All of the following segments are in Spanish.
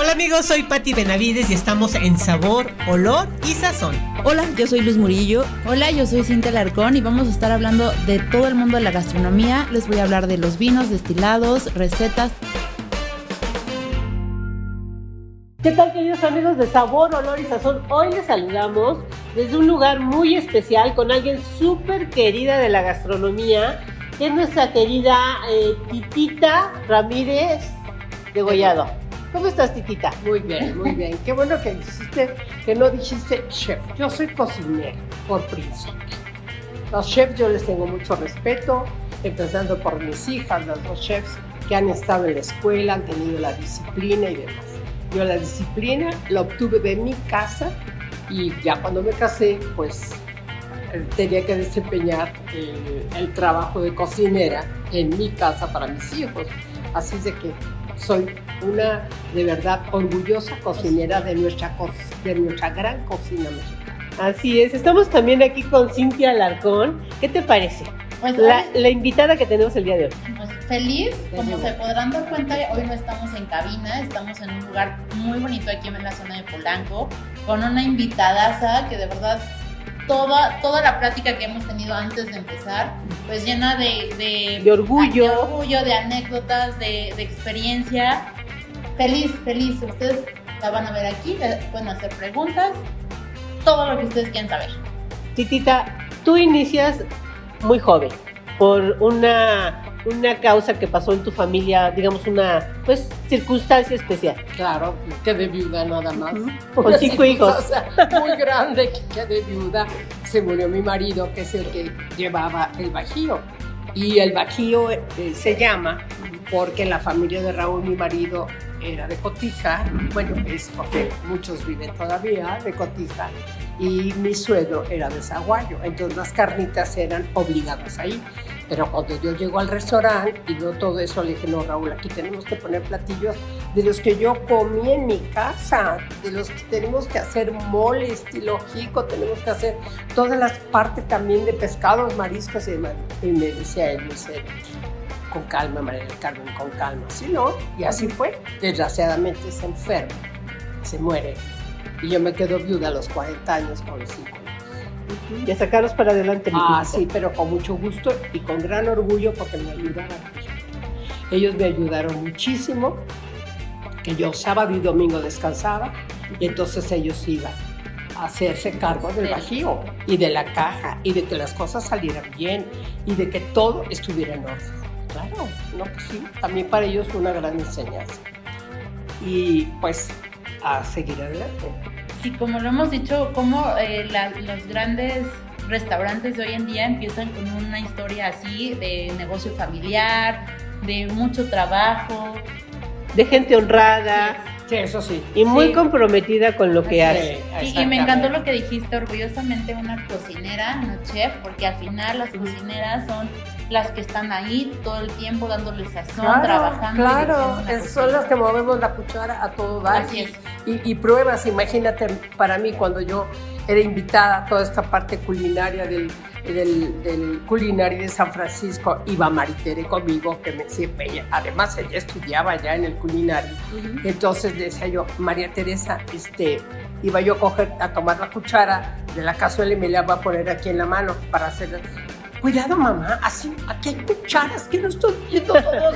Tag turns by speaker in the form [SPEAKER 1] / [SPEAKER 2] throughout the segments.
[SPEAKER 1] Hola amigos, soy Patti Benavides y estamos en Sabor, Olor y Sazón.
[SPEAKER 2] Hola, yo soy Luz Murillo.
[SPEAKER 3] Hola, yo soy Cintia Larcón y vamos a estar hablando de todo el mundo de la gastronomía. Les voy a hablar de los vinos, destilados, recetas.
[SPEAKER 4] ¿Qué tal queridos amigos de Sabor, Olor y Sazón? Hoy les saludamos desde un lugar muy especial con alguien súper querida de la gastronomía, que es nuestra querida eh, Titita Ramírez de Gollado. ¿Cómo estás, Titita?
[SPEAKER 5] Muy bien, muy bien. Qué bueno que dijiste, que no dijiste chef. Yo soy cocinera, por principio. Los chefs yo les tengo mucho respeto, empezando por mis hijas, las dos chefs que han estado en la escuela, han tenido la disciplina y demás. Yo la disciplina la obtuve de mi casa y ya cuando me casé, pues eh, tenía que desempeñar el, el trabajo de cocinera en mi casa para mis hijos. Así de que soy una de verdad orgullosa cocinera de nuestra, de nuestra gran cocina mexicana.
[SPEAKER 4] Así es, estamos también aquí con Cintia Alarcón. ¿Qué te parece?
[SPEAKER 6] Pues
[SPEAKER 4] la, invitada que tenemos el día de hoy.
[SPEAKER 6] pues, feliz, como se podrán dar cuenta, hoy no estamos en cabina, estamos en un lugar muy bonito aquí en la zona de Polanco, con una invitadaza que de verdad toda, toda la plática que hemos tenido antes de empezar, pues llena de, de,
[SPEAKER 4] De orgullo.
[SPEAKER 6] de, orgullo, de anécdotas, de, de experiencia. Feliz, feliz. Ustedes la van a ver aquí, le pueden hacer preguntas, todo lo que ustedes quieran saber.
[SPEAKER 4] Titita, tú inicias muy joven por una, una causa que pasó en tu familia, digamos una pues circunstancia especial.
[SPEAKER 5] Claro, quedé viuda nada más.
[SPEAKER 4] Con cinco hijos.
[SPEAKER 5] O sea, muy grande que quedé viuda. Se murió mi marido, que es el que llevaba el bajío. Y el bajío eh, se llama porque la familia de Raúl, mi marido, era de Cotija. Bueno, es porque muchos viven todavía de Cotija. Y mi suegro era de Zaguayo. Entonces las carnitas eran obligadas ahí. Pero cuando yo llego al restaurante y veo todo eso, le dije, no, Raúl, aquí tenemos que poner platillos de los que yo comí en mi casa, de los que tenemos que hacer mole, estilo jico, tenemos que hacer todas las partes también de pescados, mariscos y demás. Y me decía él, me dice, con calma, María del Carmen, con calma. Sí, ¿no? Y así fue. Desgraciadamente se enferma, se muere. Y yo me quedo viuda a los 40 años con los hijos.
[SPEAKER 4] Y a sacarlos para adelante. mi
[SPEAKER 5] Ah, sí, pero con mucho gusto y con gran orgullo porque me ayudaron. Ellos me ayudaron muchísimo, que yo sábado y domingo descansaba y entonces ellos iban a hacerse cargo del bajío y de la caja y de que las cosas salieran bien y de que todo estuviera en orden. Claro, no, pues sí, también para ellos fue una gran enseñanza. Y pues a seguir adelante.
[SPEAKER 6] Sí, como lo hemos dicho, como eh, la- los grandes restaurantes de hoy en día empiezan con una historia así de negocio familiar, de mucho trabajo.
[SPEAKER 4] De gente honrada
[SPEAKER 5] Sí, eso sí.
[SPEAKER 4] y muy
[SPEAKER 6] Sí.
[SPEAKER 4] comprometida con lo que
[SPEAKER 5] Sí,
[SPEAKER 4] hace.
[SPEAKER 6] Y, y me encantó lo que dijiste, orgullosamente una cocinera, no chef, porque al final las cocineras son las que están ahí todo el tiempo dándole sazón, trabajando.
[SPEAKER 5] Claro, es- son las que movemos la cuchara a todo dar.
[SPEAKER 6] Así es.
[SPEAKER 5] Y, y pruebas, imagínate, para mí cuando yo era invitada a toda esta parte culinaria del, del, del culinario de San Francisco, iba Maritere conmigo, que me siempre ella, además ella estudiaba ya en el culinario. Entonces decía yo, María Teresa, este, iba yo a coger, a tomar la cuchara de la cazuela y me la voy a poner aquí en la mano para hacer. Cuidado, mamá, así, aquí hay cucharas que no estoy viendo todos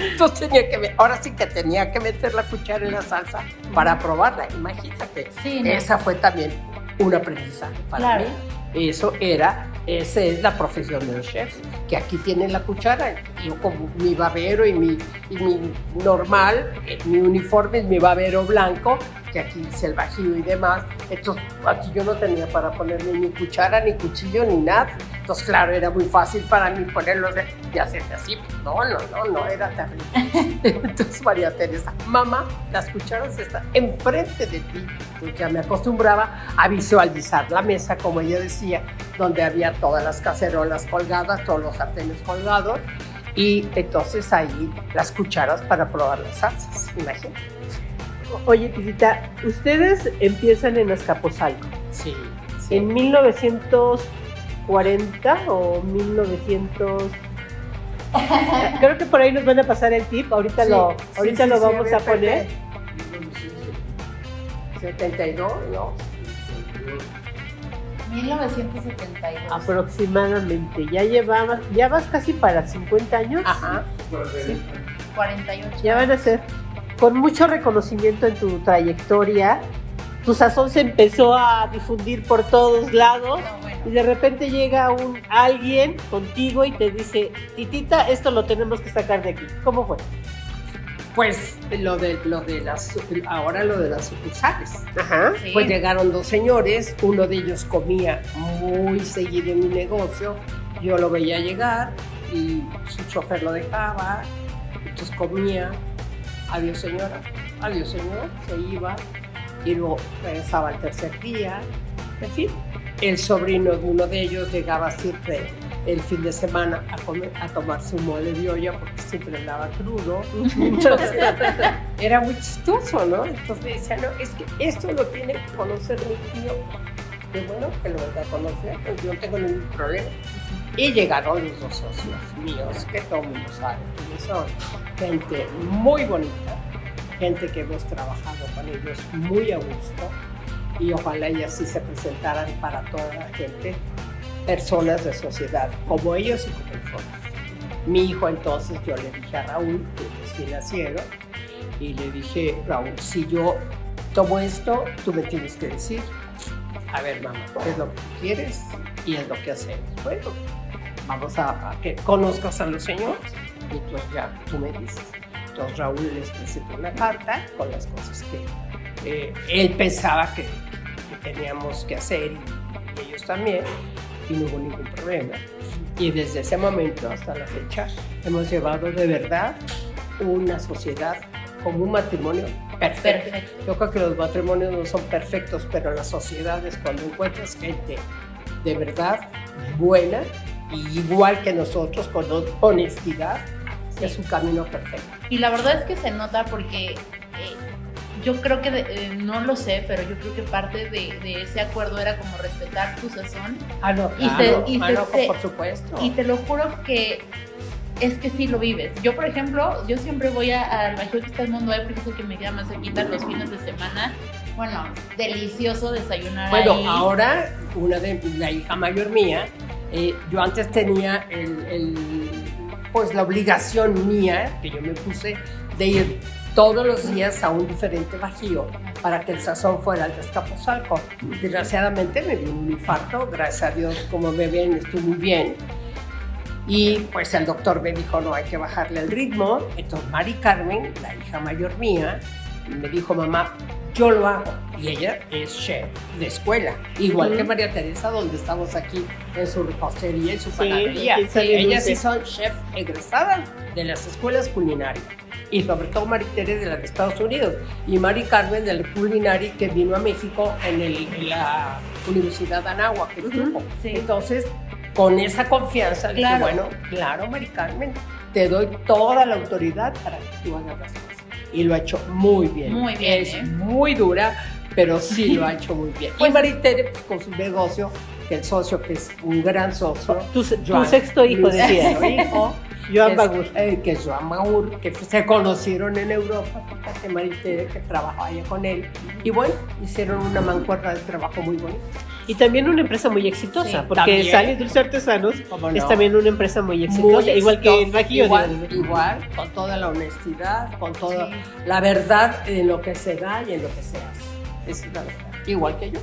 [SPEAKER 5] Entonces tenía que, me- ahora sí que tenía que meter la cuchara en la salsa para probarla, imagínate.
[SPEAKER 6] Sí, no.
[SPEAKER 5] Esa fue también un aprendizaje para
[SPEAKER 6] Claro.
[SPEAKER 5] mí. Eso era, esa es la profesión de los chefs, que aquí tienen la cuchara. Yo como mi babero y mi, y mi normal, eh, mi uniforme es mi babero blanco, que aquí dice el bajío y demás. Entonces aquí yo no tenía para ponerle ni cuchara, ni cuchillo, ni nada. Entonces claro, era muy fácil para mí ponerlos de, y hacerle así. No, no, no, no, era terrible. Entonces María Teresa, mamá, las cucharas están enfrente de ti. Entonces ya me acostumbraba a visualizar la mesa, como ella decía, donde había todas las cacerolas colgadas, todos los sartenes colgados, y entonces ahí las cucharas para probar las salsas, imagínate.
[SPEAKER 4] Oye, Titita, ustedes empiezan en Azcapotzalco.
[SPEAKER 5] Sí, sí.
[SPEAKER 4] En 1940 o 1900... Creo que por ahí nos van a pasar el tip, ahorita
[SPEAKER 5] Sí,
[SPEAKER 4] lo, ahorita
[SPEAKER 5] sí,
[SPEAKER 4] lo
[SPEAKER 5] sí,
[SPEAKER 4] vamos
[SPEAKER 5] ver,
[SPEAKER 4] a poner.
[SPEAKER 5] Pepe. 72, ¿no?
[SPEAKER 6] 1972.
[SPEAKER 7] Aproximadamente. Ya llevabas, ya vas casi para 50 años.
[SPEAKER 5] Ajá.
[SPEAKER 6] 48.
[SPEAKER 7] Ya van a ser con mucho reconocimiento en tu trayectoria. Tu sazón se empezó a difundir por todos lados
[SPEAKER 6] No, bueno.
[SPEAKER 7] y de repente llega un alguien contigo y te dice, Titita, esto lo tenemos que sacar de aquí. ¿Cómo fue?
[SPEAKER 5] Pues lo de, lo de las, ahora lo de las sucursales.
[SPEAKER 7] Ajá.
[SPEAKER 6] Sí.
[SPEAKER 5] Pues llegaron dos señores, uno de ellos comía muy seguido en mi negocio, yo lo veía llegar y su chofer lo dejaba, entonces comía, adiós señora, adiós señor, se iba y luego regresaba al tercer día, en fin. El sobrino de uno de ellos llegaba siempre el fin de semana a, comer, a tomar su mole de olla porque siempre andaba crudo. Entonces, era muy chistoso, ¿no? Entonces me decía, no, es que esto lo tiene que conocer mi tío. Qué bueno que lo venga a conocer, pues yo no tengo ningún problema. Y llegaron los dos socios míos, que todo el mundo sabe quiénes son. Gente muy bonita, gente que hemos trabajado con ellos muy a gusto. Y ojalá ellas sí se presentaran para toda la gente, personas de sociedad, como ellos y como nosotros. Mi hijo entonces, yo le dije a Raúl, que es financiero, y le dije, Raúl, si yo tomo esto, tú me tienes que decir, a ver, mamá, ¿qué es lo que quieres? Y es lo que hacemos. Bueno, vamos a, a que conozcas a los señores y entonces ya tú me dices. Entonces Raúl les presentó una carta con las cosas que eh, él pensaba que, que teníamos que hacer y ellos también, y no hubo ningún problema. Y desde ese momento hasta la fecha hemos llevado de verdad una sociedad como un matrimonio perfecto.
[SPEAKER 6] Perfecto.
[SPEAKER 5] Yo creo que los matrimonios no son perfectos, pero las sociedades, cuando encuentras gente de verdad buena, y igual que nosotros, con honestidad, es un camino perfecto.
[SPEAKER 6] Y la verdad es que se nota porque eh, yo creo que, de- eh, no lo sé, pero yo creo que parte de, de ese acuerdo era como respetar tu sazón.
[SPEAKER 5] Ah, no,
[SPEAKER 6] Y se-
[SPEAKER 5] claro,
[SPEAKER 6] y
[SPEAKER 5] ah,
[SPEAKER 6] se-
[SPEAKER 5] no,
[SPEAKER 6] se-
[SPEAKER 5] por supuesto.
[SPEAKER 6] Y te lo juro que es que sí lo vives. Yo, por ejemplo, yo siempre voy a- al Bajío que está en Mundo ahí porque es el que me queda más cerquita los fines de semana. Bueno, delicioso desayunar
[SPEAKER 5] Bueno,
[SPEAKER 6] ahí.
[SPEAKER 5] ahora una de la hija mayor mía, eh, yo antes tenía el, el- pues la obligación mía que yo me puse de ir todos los días a un diferente bajío para que el sazón fuera al Descapozalco. Desgraciadamente me dio un infarto, gracias a Dios, como me ven, estoy muy bien. Y pues el doctor me dijo, no, hay que bajarle el ritmo. Entonces Mari Carmen, la hija mayor mía, me dijo, mamá, yo lo hago. Y ella es chef de escuela, igual que María Teresa, donde estamos aquí en su repostería y su panadería.
[SPEAKER 7] sale
[SPEAKER 5] Ellas sí son chef egresadas de las escuelas culinarias. Y sobre todo Mari Teresa de la de Estados Unidos. Y Mari Carmen del culinari que vino a México en, el- en la Universidad de Anáhuac. que estuvo.
[SPEAKER 6] sí.
[SPEAKER 5] Entonces, con esa confianza, dije,
[SPEAKER 6] Claro.
[SPEAKER 5] bueno, claro, Mari Carmen, te doy toda la autoridad para que tú hagas las cosas. Y lo ha hecho muy bien.
[SPEAKER 6] Muy bien,
[SPEAKER 5] Es
[SPEAKER 6] ¿eh?
[SPEAKER 5] muy dura, pero sí lo ha hecho muy bien.
[SPEAKER 6] Pues-
[SPEAKER 5] y Maritere, pues, con su negocio, que el socio, que es un gran socio.
[SPEAKER 7] Tu, tu sexto hijo, decía.
[SPEAKER 5] hijo,
[SPEAKER 7] Joan Bagur.
[SPEAKER 5] es, eh, que es Joan Bagur, que se conocieron en Europa, fíjate Maritere, que trabajaba allá con él. Y bueno, hicieron una mancuerna de trabajo muy bonita.
[SPEAKER 7] Y también una empresa muy exitosa,
[SPEAKER 5] Sí,
[SPEAKER 7] porque
[SPEAKER 5] también.
[SPEAKER 7] Sally Dulce Artesanos
[SPEAKER 5] ¿Cómo
[SPEAKER 7] es también una empresa muy exitosa,
[SPEAKER 5] Muy
[SPEAKER 7] igual que el Bajío.
[SPEAKER 5] Igual, igual, con toda la honestidad, con toda
[SPEAKER 6] Sí.
[SPEAKER 5] la verdad en lo que se da y en lo que se hace. Es la verdad. Igual que yo.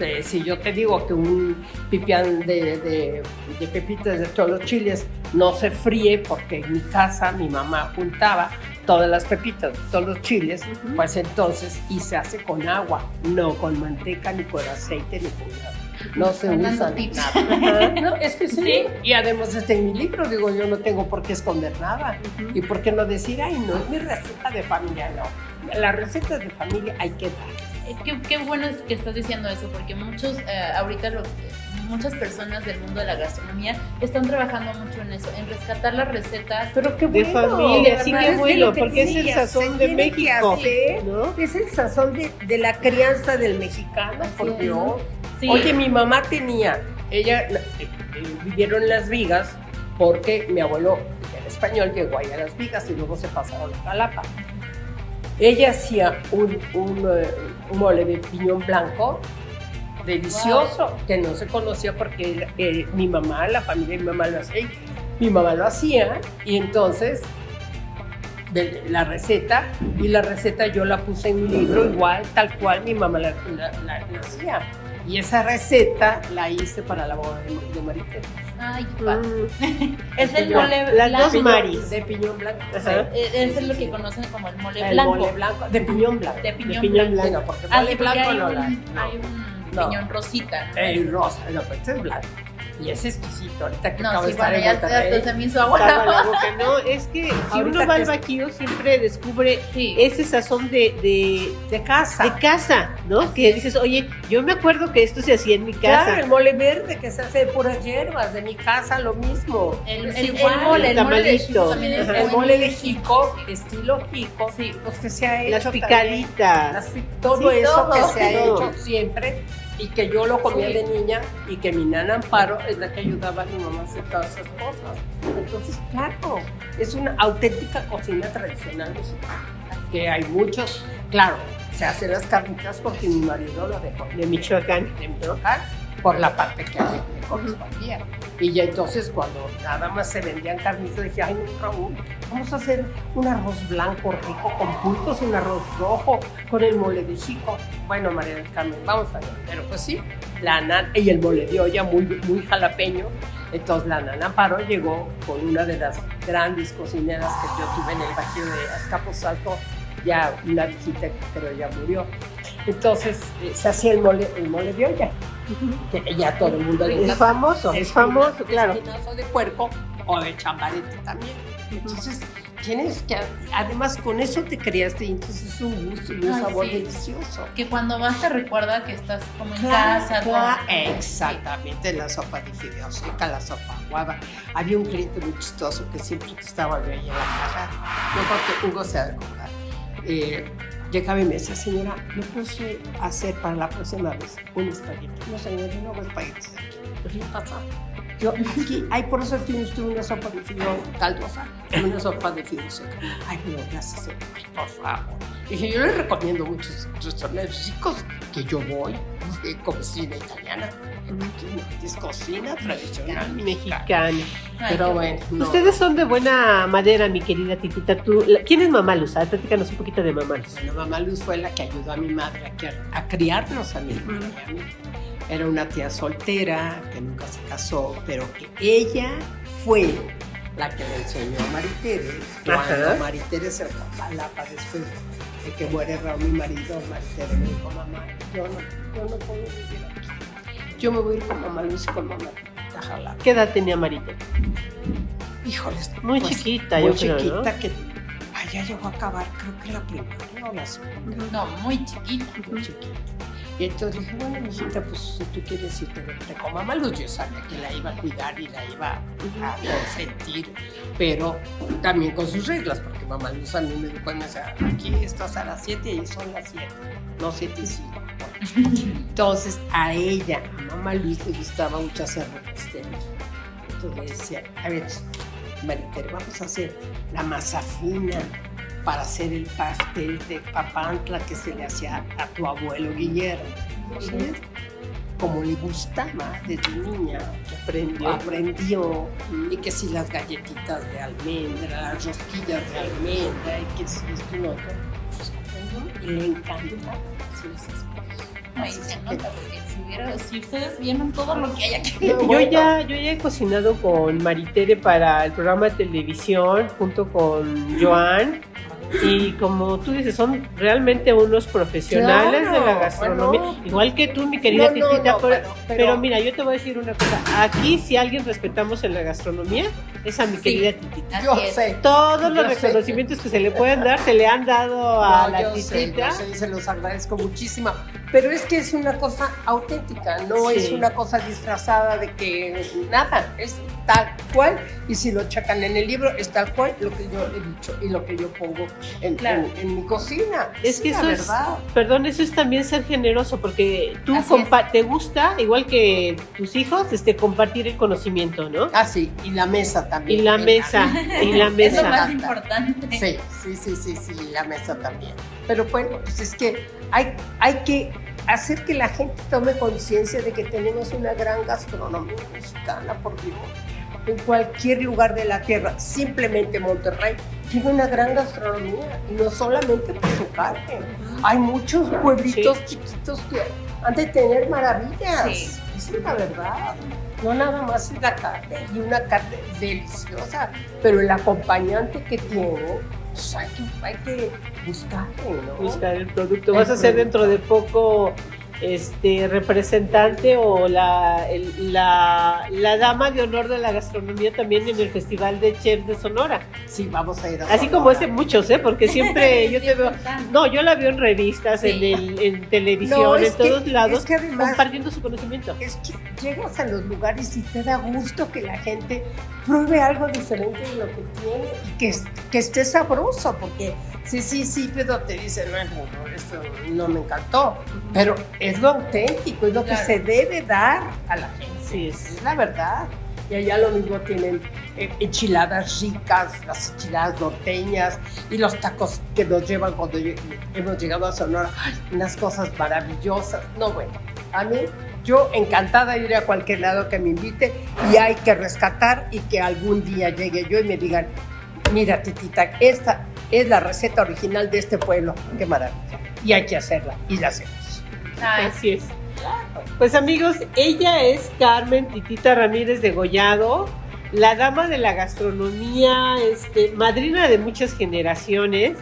[SPEAKER 5] Eh, si yo te digo que un pipián de, de, de pepitas de todos los chiles no se fríe porque en mi casa mi mamá juntaba todas las pepitas de todos los chiles, pues entonces, y se hace con agua, no con manteca, ni con aceite, ni con nada. No se usa nada. No, es que sí. Y además está en mi libro, digo, yo no tengo por qué esconder nada. ¿Y por qué no decir, ay, no, es mi receta de familia? No. Las recetas de familia hay que dar.
[SPEAKER 6] Eh, Qué, qué bueno es que estás diciendo eso, porque muchos, eh, ahorita lo- muchas personas del mundo de la gastronomía están trabajando mucho en eso, en rescatar las recetas.
[SPEAKER 5] Pero qué
[SPEAKER 7] De familia, sí,
[SPEAKER 5] que
[SPEAKER 7] bueno,
[SPEAKER 5] que
[SPEAKER 7] porque es el sazón de México.
[SPEAKER 5] hacer.
[SPEAKER 7] ¿no?
[SPEAKER 5] Es el sazón de, de la crianza del mexicano,
[SPEAKER 6] Así
[SPEAKER 5] por. Dios.
[SPEAKER 6] Sí.
[SPEAKER 5] Oye, mi mamá tenía, ella eh, eh, vivieron en Las Vigas porque mi abuelo, que era español, llegó ahí a Las Vigas y luego se pasaron a Jalapa. Ella hacía un, un, eh, un mole de piñón blanco delicioso, que no se conocía porque eh, mi mamá, la familia de mi mamá lo hacía, mi mamá lo hacía, y entonces de la receta, y la receta yo la puse en mi libro igual, tal cual mi mamá la, la- la- la hacía. Y esa receta la hice para la boda de, de Marité.
[SPEAKER 6] Ay, qué padre.
[SPEAKER 4] Mm,
[SPEAKER 6] Es el
[SPEAKER 5] piñón.
[SPEAKER 6] mole
[SPEAKER 4] Las
[SPEAKER 6] blanco.
[SPEAKER 4] dos Maris.
[SPEAKER 5] De piñón blanco.
[SPEAKER 4] Ajá.
[SPEAKER 5] sí.
[SPEAKER 6] Eh, Es lo que conocen como el mole
[SPEAKER 5] El
[SPEAKER 6] blanco.
[SPEAKER 5] mole blanco. De piñón blanco.
[SPEAKER 6] De piñón,
[SPEAKER 4] piñón
[SPEAKER 6] blanco.
[SPEAKER 5] Sí, no, porque
[SPEAKER 6] Ah,
[SPEAKER 5] mole
[SPEAKER 6] sí, porque
[SPEAKER 5] blanco
[SPEAKER 6] hay
[SPEAKER 5] no
[SPEAKER 6] un,
[SPEAKER 5] no.
[SPEAKER 6] hay un piñón rosita.
[SPEAKER 5] El rosa, no, pero este es blanco. Y es exquisito. Ahorita que
[SPEAKER 6] No,
[SPEAKER 5] acabo
[SPEAKER 6] sí,
[SPEAKER 5] de estar
[SPEAKER 6] bueno,
[SPEAKER 5] en
[SPEAKER 6] ya, se me hizo agua.
[SPEAKER 4] Estaba la boca. No, es que si
[SPEAKER 5] Ahorita
[SPEAKER 4] uno va al
[SPEAKER 5] es-
[SPEAKER 4] Bajío siempre descubre
[SPEAKER 6] Sí.
[SPEAKER 4] ese sazón de, de,
[SPEAKER 5] De casa.
[SPEAKER 4] de casa, ¿no? Que dices, oye, yo me acuerdo que esto se hacía en mi casa.
[SPEAKER 5] Claro, el mole verde que se hace de puras hierbas, de mi casa lo mismo.
[SPEAKER 6] El, el, el
[SPEAKER 5] igual.
[SPEAKER 6] mole, el mole de
[SPEAKER 4] Tamalito.
[SPEAKER 6] Es
[SPEAKER 4] Ajá.
[SPEAKER 5] El mole de jico, estilo jico,
[SPEAKER 6] Sí.
[SPEAKER 5] pues que se ha hecho
[SPEAKER 4] Las
[SPEAKER 5] también.
[SPEAKER 4] picaditas.
[SPEAKER 5] Las todo
[SPEAKER 4] Sí,
[SPEAKER 5] eso
[SPEAKER 6] todo.
[SPEAKER 5] que se ha hecho siempre y que yo lo comía
[SPEAKER 6] Sí.
[SPEAKER 5] de niña y que mi nana Amparo es la que ayudaba a mi mamá a hacer todas esas cosas. Entonces, claro, es una auténtica cocina tradicional mexicana. Que hay muchos, claro, se hacen las carnitas porque mi marido lo dejó
[SPEAKER 4] De Michoacán.
[SPEAKER 5] de Michoacán por la parte que a mí me correspondía. Y ya entonces cuando nada más se vendían carnitas, dije, ay no, Raúl, vamos a hacer un arroz blanco rico con pulpos, un arroz rojo con el mole de chico. Bueno, María del Carmen, vamos a ver. Pero pues sí, la nana, y el mole de olla muy, muy jalapeño. Entonces la nana Amparo llegó con una de las grandes cocineras que yo tuve en el Bajío de Azcapotzalco, ya una visita que pero ya murió. Entonces eh, se hacía el mole, el mole de olla, que ya todo el mundo
[SPEAKER 4] Es famoso, es famoso, claro.
[SPEAKER 5] de puerco o de chambarete también. Entonces, tienes que, además con eso te criaste y entonces es un gusto y un
[SPEAKER 6] Ay,
[SPEAKER 5] sabor
[SPEAKER 6] sí.
[SPEAKER 5] delicioso.
[SPEAKER 6] Que cuando vas te recuerda que estás como en
[SPEAKER 5] Claro,
[SPEAKER 6] casa.
[SPEAKER 5] claro. Exactamente, la sopa de fideos seca, la sopa aguada. Había un cliente muy chistoso que siempre que estaba ahí en la caja, yo creo que Hugo se ha de acordar, eh, llegaba y me decía, señora, ¿me puede hacer para la próxima vez un espagueti? No, señor, yo no hago espaguetis. Pues, ¿qué pasa? Yo, aquí, ay, por eso tiene usted una sopa de fideo caldosa y una sopa de fideo seca. Ay, pero gracias, por favor. Dije, yo les recomiendo muchos restaurantes ricos que yo voy de cocina italiana. Aquí es cocina tradicional mexicana. Pero bueno, no.
[SPEAKER 4] Ustedes son de buena madera, mi querida Titita. Tú, la- ¿Quién es Mamá Luz? A ver, platícanos un poquito de Mamá Luz.
[SPEAKER 5] Bueno, mamá Luz fue la que ayudó a mi madre a, criar- a criarnos a mí. Era una tía soltera que nunca se casó, pero que ella fue la que le enseñó a Maritere. Cuando. Maritere se fue a Jalapa después de que muere Raúl, mi marido, Maritere me dijo, mamá, yo no, yo no puedo vivir aquí. Yo me voy a ir con mamá Luz y con mamá a Jalapa.
[SPEAKER 4] ¿Qué edad tenía Marita?
[SPEAKER 5] Híjoles.
[SPEAKER 4] Muy
[SPEAKER 5] pues,
[SPEAKER 4] chiquita,
[SPEAKER 5] muy
[SPEAKER 4] yo creo, ¿no?
[SPEAKER 5] chiquita que allá llegó a acabar, creo que la primaria o la segunda.
[SPEAKER 6] No, muy chiquita.
[SPEAKER 5] muy chiquita. Y entonces dije, bueno, mijita, pues si tú quieres irte, vete con mamá Luz. Yo sabía que la iba a cuidar y la iba a consentir, pero también con sus reglas, porque mamá Luz a mí me dijo, me decía, aquí estás a las 7 y son las 7, no 7 y 5. Entonces a ella, a mamá Luz le gustaba mucho hacer repostería. Entonces decía, a ver, Maritere, vamos a hacer la masa fina para hacer el pastel de papantla que se le hacía a tu abuelo Guillermo. ¿Sí? Como le gustaba desde niña,
[SPEAKER 4] Que aprendió.
[SPEAKER 5] aprendió y que si las galletitas de almendra, las rosquillas de almendra y que si esto y lo otro, pues aprendió y le encanta hacer esas cosas.
[SPEAKER 6] Ay,
[SPEAKER 5] Así
[SPEAKER 6] se
[SPEAKER 5] que-
[SPEAKER 6] nota, porque si, hubiera, si ustedes vieron todo lo que hay aquí.
[SPEAKER 5] No,
[SPEAKER 4] Yo ya, yo ya he cocinado con Maritere para el programa de televisión junto con Joan. Y como tú dices, son realmente unos profesionales
[SPEAKER 5] Claro,
[SPEAKER 4] de la gastronomía.
[SPEAKER 5] bueno.
[SPEAKER 4] Igual que tú, mi querida
[SPEAKER 5] No,
[SPEAKER 4] Titita.
[SPEAKER 5] no,
[SPEAKER 4] pero,
[SPEAKER 5] pero- pero-
[SPEAKER 4] pero mira, yo te voy a decir una cosa. Aquí, si alguien respetamos en la gastronomía, es a mi
[SPEAKER 6] Sí.
[SPEAKER 4] querida Titita.
[SPEAKER 5] Yo sé.
[SPEAKER 4] Todos los
[SPEAKER 5] sé.
[SPEAKER 4] reconocimientos que se le pueden dar, se le han dado a
[SPEAKER 5] No,
[SPEAKER 4] la
[SPEAKER 5] yo sé,
[SPEAKER 4] Titita.
[SPEAKER 5] yo sé, y se los agradezco muchísimo. Pero es que es una cosa auténtica, no
[SPEAKER 4] Sí.
[SPEAKER 5] es una cosa disfrazada de que nada, es tal cual, y si lo checan en el libro, es tal cual lo que yo he dicho y lo que yo pongo en,
[SPEAKER 6] Claro.
[SPEAKER 5] en- en mi cocina.
[SPEAKER 4] Es que
[SPEAKER 5] la
[SPEAKER 4] eso es, perdón, eso es también ser generoso, porque tú te gusta, igual que tus hijos, este, compartir el conocimiento, ¿no?
[SPEAKER 5] Ah, sí, y la mesa
[SPEAKER 4] Y
[SPEAKER 5] también.
[SPEAKER 4] la
[SPEAKER 5] me
[SPEAKER 4] mesa, y la
[SPEAKER 6] Es lo
[SPEAKER 4] mesa.
[SPEAKER 6] más importante.
[SPEAKER 5] Sí, sí, sí, sí, sí, la mesa también. Pero bueno, pues es que hay, hay que hacer que la gente tome conciencia de que tenemos una gran gastronomía mexicana, por Dios. En cualquier lugar de la tierra, simplemente Monterrey tiene una gran gastronomía y no solamente por su carne. Hay muchos pueblitos chiquitos que han de tener maravillas.
[SPEAKER 6] Sí.
[SPEAKER 5] Esa es la verdad. No nada más es la carne y una carne deliciosa, pero el acompañante que tiene, pues hay que, hay que buscarle, ¿no?
[SPEAKER 4] buscar el producto. ¿Vas a ser dentro de poco este representante o la, el- la, la dama de honor de la gastronomía también en el Festival de Chefs de Sonora?
[SPEAKER 5] Sí, vamos a ir a
[SPEAKER 4] Así
[SPEAKER 5] Sonora.
[SPEAKER 4] como ese muchos, ¿eh? Porque siempre yo te veo... No, yo la veo en revistas,
[SPEAKER 6] Sí.
[SPEAKER 4] en, el- en televisión,
[SPEAKER 5] No,
[SPEAKER 4] en
[SPEAKER 5] es que-
[SPEAKER 4] todos lados,
[SPEAKER 5] es que además-
[SPEAKER 4] compartiendo su conocimiento.
[SPEAKER 5] Es que llegas a los lugares y te da gusto que la gente pruebe algo diferente de lo que tiene y que, que esté sabroso, porque sí, sí, sí, pero te dicen, no, no, esto no me encantó, pero es lo auténtico, es lo
[SPEAKER 6] Claro.
[SPEAKER 5] que se debe dar a la gente.
[SPEAKER 4] Sí, es.
[SPEAKER 5] Es la verdad. Y allá lo mismo tienen eh, enchiladas ricas, las enchiladas norteñas y los tacos que nos llevan cuando hemos llegado a Sonora. ¡Ay! unas cosas maravillosas. No, bueno, a mí, yo encantada de ir a cualquier lado que me invite y hay que rescatar y que algún día llegue yo y me digan, mira, titita, esta es la receta original de este pueblo. Qué maravilla. Y hay que hacerla y la hacemos.
[SPEAKER 6] Ay,
[SPEAKER 4] Así es. Pues amigos, ella es Carmen Titita Ramírez de Gollado, la dama de la gastronomía, este, madrina de muchas generaciones.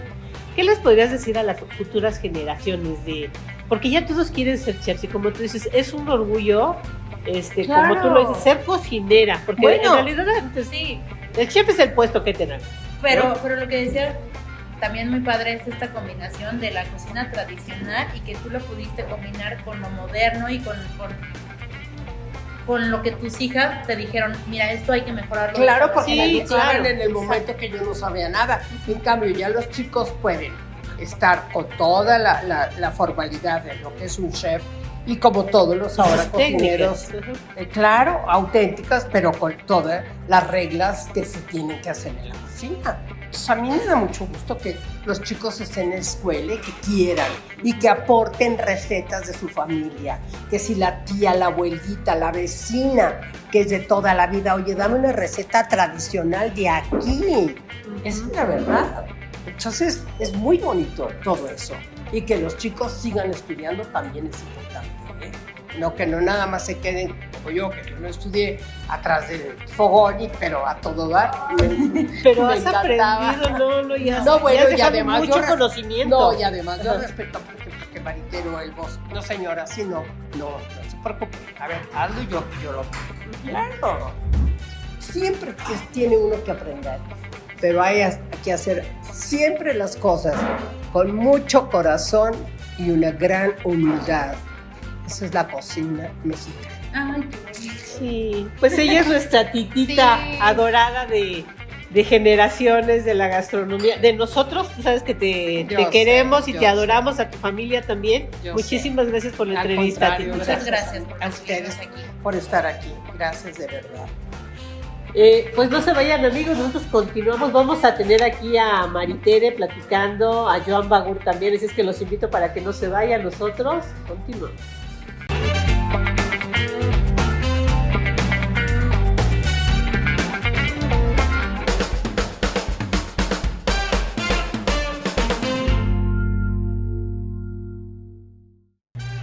[SPEAKER 4] ¿Qué les podrías decir a las futuras generaciones de porque ya todos quieren ser chefs y como tú dices, es un orgullo este, como tú lo dices, ser cocinera, porque
[SPEAKER 5] Bueno.
[SPEAKER 4] en realidad antes,
[SPEAKER 6] sí,
[SPEAKER 4] el chef es el puesto que tengan.
[SPEAKER 6] pero,
[SPEAKER 4] ¿No?
[SPEAKER 6] pero lo que decía también muy padre es esta combinación de la cocina tradicional y que tú lo pudiste combinar con lo moderno y con, con, con lo que tus hijas te dijeron, mira, esto hay que mejorarlo.
[SPEAKER 5] Claro, porque
[SPEAKER 4] Sí,
[SPEAKER 5] me
[SPEAKER 4] claro.
[SPEAKER 5] en el momento que yo no sabía nada. En cambio, ya los chicos pueden estar con toda la, la- la formalidad de lo que es un chef y como todos los ahora cocineros, eh, claro, auténticas, pero con todas las reglas que se tienen que hacer en la cocina. Entonces, a mí me da mucho gusto que los chicos estén en escuela y que quieran y que aporten recetas de su familia. Que si la tía, la abuelita, la vecina, que es de toda la vida, oye, dame una receta tradicional de aquí. Esa es la verdad. Entonces, es muy bonito todo eso. Y que los chicos sigan estudiando también es importante. No que no nada más se queden como yo, que yo no estudié atrás del fogón, y- pero a todo dar. Me-
[SPEAKER 4] Pero
[SPEAKER 5] me
[SPEAKER 4] has
[SPEAKER 5] encantaba.
[SPEAKER 4] aprendido, no, no, ya.
[SPEAKER 5] No, bueno,
[SPEAKER 4] has
[SPEAKER 5] y además
[SPEAKER 4] mucho
[SPEAKER 5] yo
[SPEAKER 4] conocimiento.
[SPEAKER 5] No, y además yo respeto porque, porque Maritero, el voz. No, señora, sí, no, no, no se preocupe. A ver, hazlo yo, yo lo Claro. Siempre tiene uno que aprender, pero hay que hacer siempre las cosas con mucho corazón y una gran humildad. Esa es la cocina mexicana.
[SPEAKER 6] Ay, qué bonito.
[SPEAKER 4] Sí, pues ella es nuestra titita
[SPEAKER 6] Sí.
[SPEAKER 4] adorada de, de generaciones de la gastronomía. De nosotros, tú sabes que te,
[SPEAKER 5] Yo
[SPEAKER 4] te
[SPEAKER 5] sé,
[SPEAKER 4] queremos y te
[SPEAKER 5] sé.
[SPEAKER 4] adoramos, a tu familia también.
[SPEAKER 5] Yo
[SPEAKER 4] Muchísimas gracias por la
[SPEAKER 5] Al
[SPEAKER 4] entrevista, titita.
[SPEAKER 6] Muchas gracias por
[SPEAKER 5] A ustedes.
[SPEAKER 6] aquí.
[SPEAKER 5] por estar aquí. Gracias de verdad.
[SPEAKER 4] Eh, pues no se vayan amigos, nosotros continuamos. Vamos a tener aquí a Maritere platicando, a Joan Bagur también, así es que los invito para que no se vayan nosotros. Continuamos.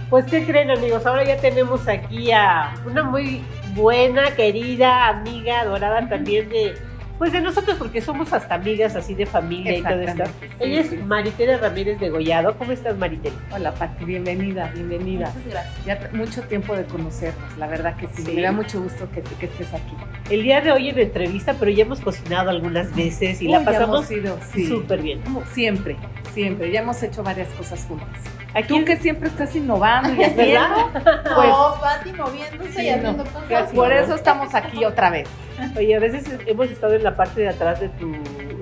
[SPEAKER 4] Pues, ¿qué creen, amigos? Ahora ya tenemos aquí a una muy buena, querida amiga, adorada también de, pues de nosotros, porque somos hasta amigas así de familia y todo esto.
[SPEAKER 8] Sí,
[SPEAKER 4] Ella es
[SPEAKER 8] sí, sí.
[SPEAKER 4] Maritere Ramírez de Gollado. ¿Cómo estás, Maritere?
[SPEAKER 8] Hola Pati, bienvenida, bienvenida.
[SPEAKER 6] Muchas gracias.
[SPEAKER 8] Ya mucho tiempo de conocernos, la verdad que sí.
[SPEAKER 4] Sí.
[SPEAKER 8] Me da mucho gusto que, que estés aquí.
[SPEAKER 4] El día de hoy en entrevista, pero ya hemos cocinado algunas veces y la
[SPEAKER 8] Uy, ya
[SPEAKER 4] pasamos
[SPEAKER 8] ido, sí.
[SPEAKER 4] súper bien.
[SPEAKER 8] Siempre, siempre. Ya hemos hecho varias cosas juntas.
[SPEAKER 4] Aquí
[SPEAKER 8] Tú que siempre estás innovando y
[SPEAKER 4] ¿Es
[SPEAKER 8] haciendo,
[SPEAKER 4] verdad?
[SPEAKER 8] pues
[SPEAKER 6] no, Pati moviéndose
[SPEAKER 8] sí,
[SPEAKER 6] y haciendo
[SPEAKER 8] no.
[SPEAKER 6] cosas.
[SPEAKER 8] por eso estamos aquí otra vez.
[SPEAKER 4] Oye, a veces hemos estado en la parte de atrás de tu,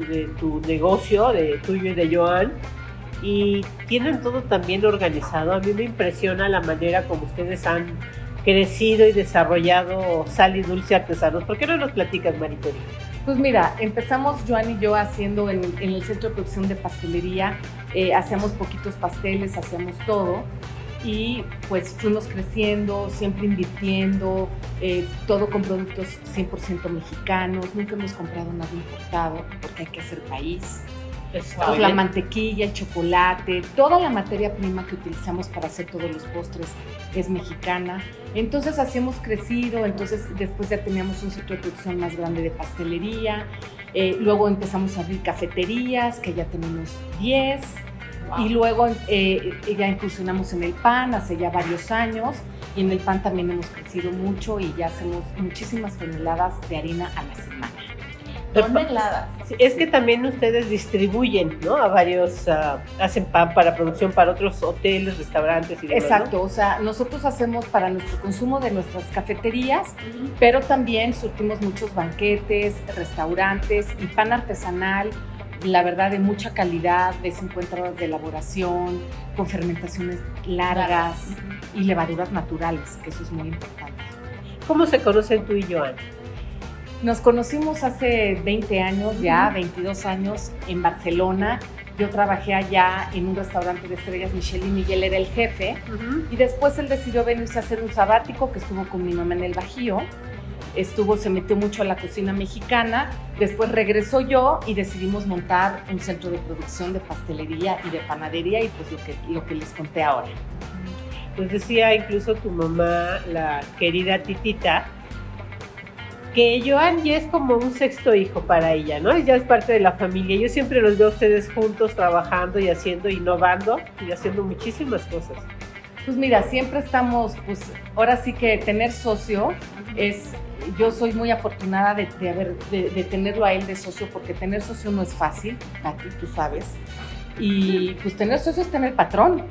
[SPEAKER 4] de tu negocio, de tuyo y de Joan, y tienen todo también organizado. A mí me impresiona la manera como ustedes han crecido y desarrollado sal y dulce artesanos. ¿Por qué no nos platicas, Maripori?
[SPEAKER 8] Pues mira, empezamos Joan y yo haciendo en, en el centro de producción de pastelería, eh, hacíamos poquitos pasteles, hacíamos todo y pues fuimos creciendo, siempre invirtiendo, eh, todo con productos 100% mexicanos, nunca hemos comprado nada importado porque hay que hacer país. Pues la mantequilla, el chocolate, toda la materia prima que utilizamos para hacer todos los postres es mexicana. Entonces así hemos crecido, entonces después ya teníamos un centro de producción más grande de pastelería, eh, luego empezamos a abrir cafeterías, que ya tenemos 10, y luego eh, ya incursionamos en el pan hace ya varios años, y en el pan también hemos crecido mucho y ya hacemos muchísimas toneladas de harina a la semana.
[SPEAKER 4] Sí, es que también ustedes distribuyen, ¿no? A varios, ah, hacen pan para producción para otros hoteles, restaurantes y demás. ¿no?
[SPEAKER 8] Exacto, o sea, nosotros hacemos para nuestro consumo de nuestras cafeterías, pero también surtimos muchos banquetes, restaurantes y pan artesanal, la verdad de mucha calidad, de 50 horas de elaboración, con fermentaciones largas y levaduras naturales, que eso es muy importante.
[SPEAKER 4] ¿Cómo se conocen tú y Joan?
[SPEAKER 8] Nos conocimos hace 20 años ya, 22 años en Barcelona. Yo trabajé allá en un restaurante de estrellas Michelin y él era el jefe. Y después él decidió venirse a hacer un sabático que estuvo con mi mamá en el Bajío. Estuvo, se metió mucho a la cocina mexicana. Después regresó yo y decidimos montar un centro de producción de pastelería y de panadería y pues lo que, lo que les conté ahora.
[SPEAKER 4] Pues decía incluso tu mamá, la querida Titita, que Joan ya es como un sexto hijo para ella, ¿no? Ya es parte de la familia. Yo siempre los veo a ustedes juntos trabajando y haciendo, innovando y haciendo muchísimas cosas.
[SPEAKER 8] Pues mira, siempre estamos, pues ahora sí que tener socio es, yo soy muy afortunada de, de haber, de, de tenerlo a él de socio, porque tener socio no es fácil, Pati, tú sabes. Y pues tener socio es tener patrón.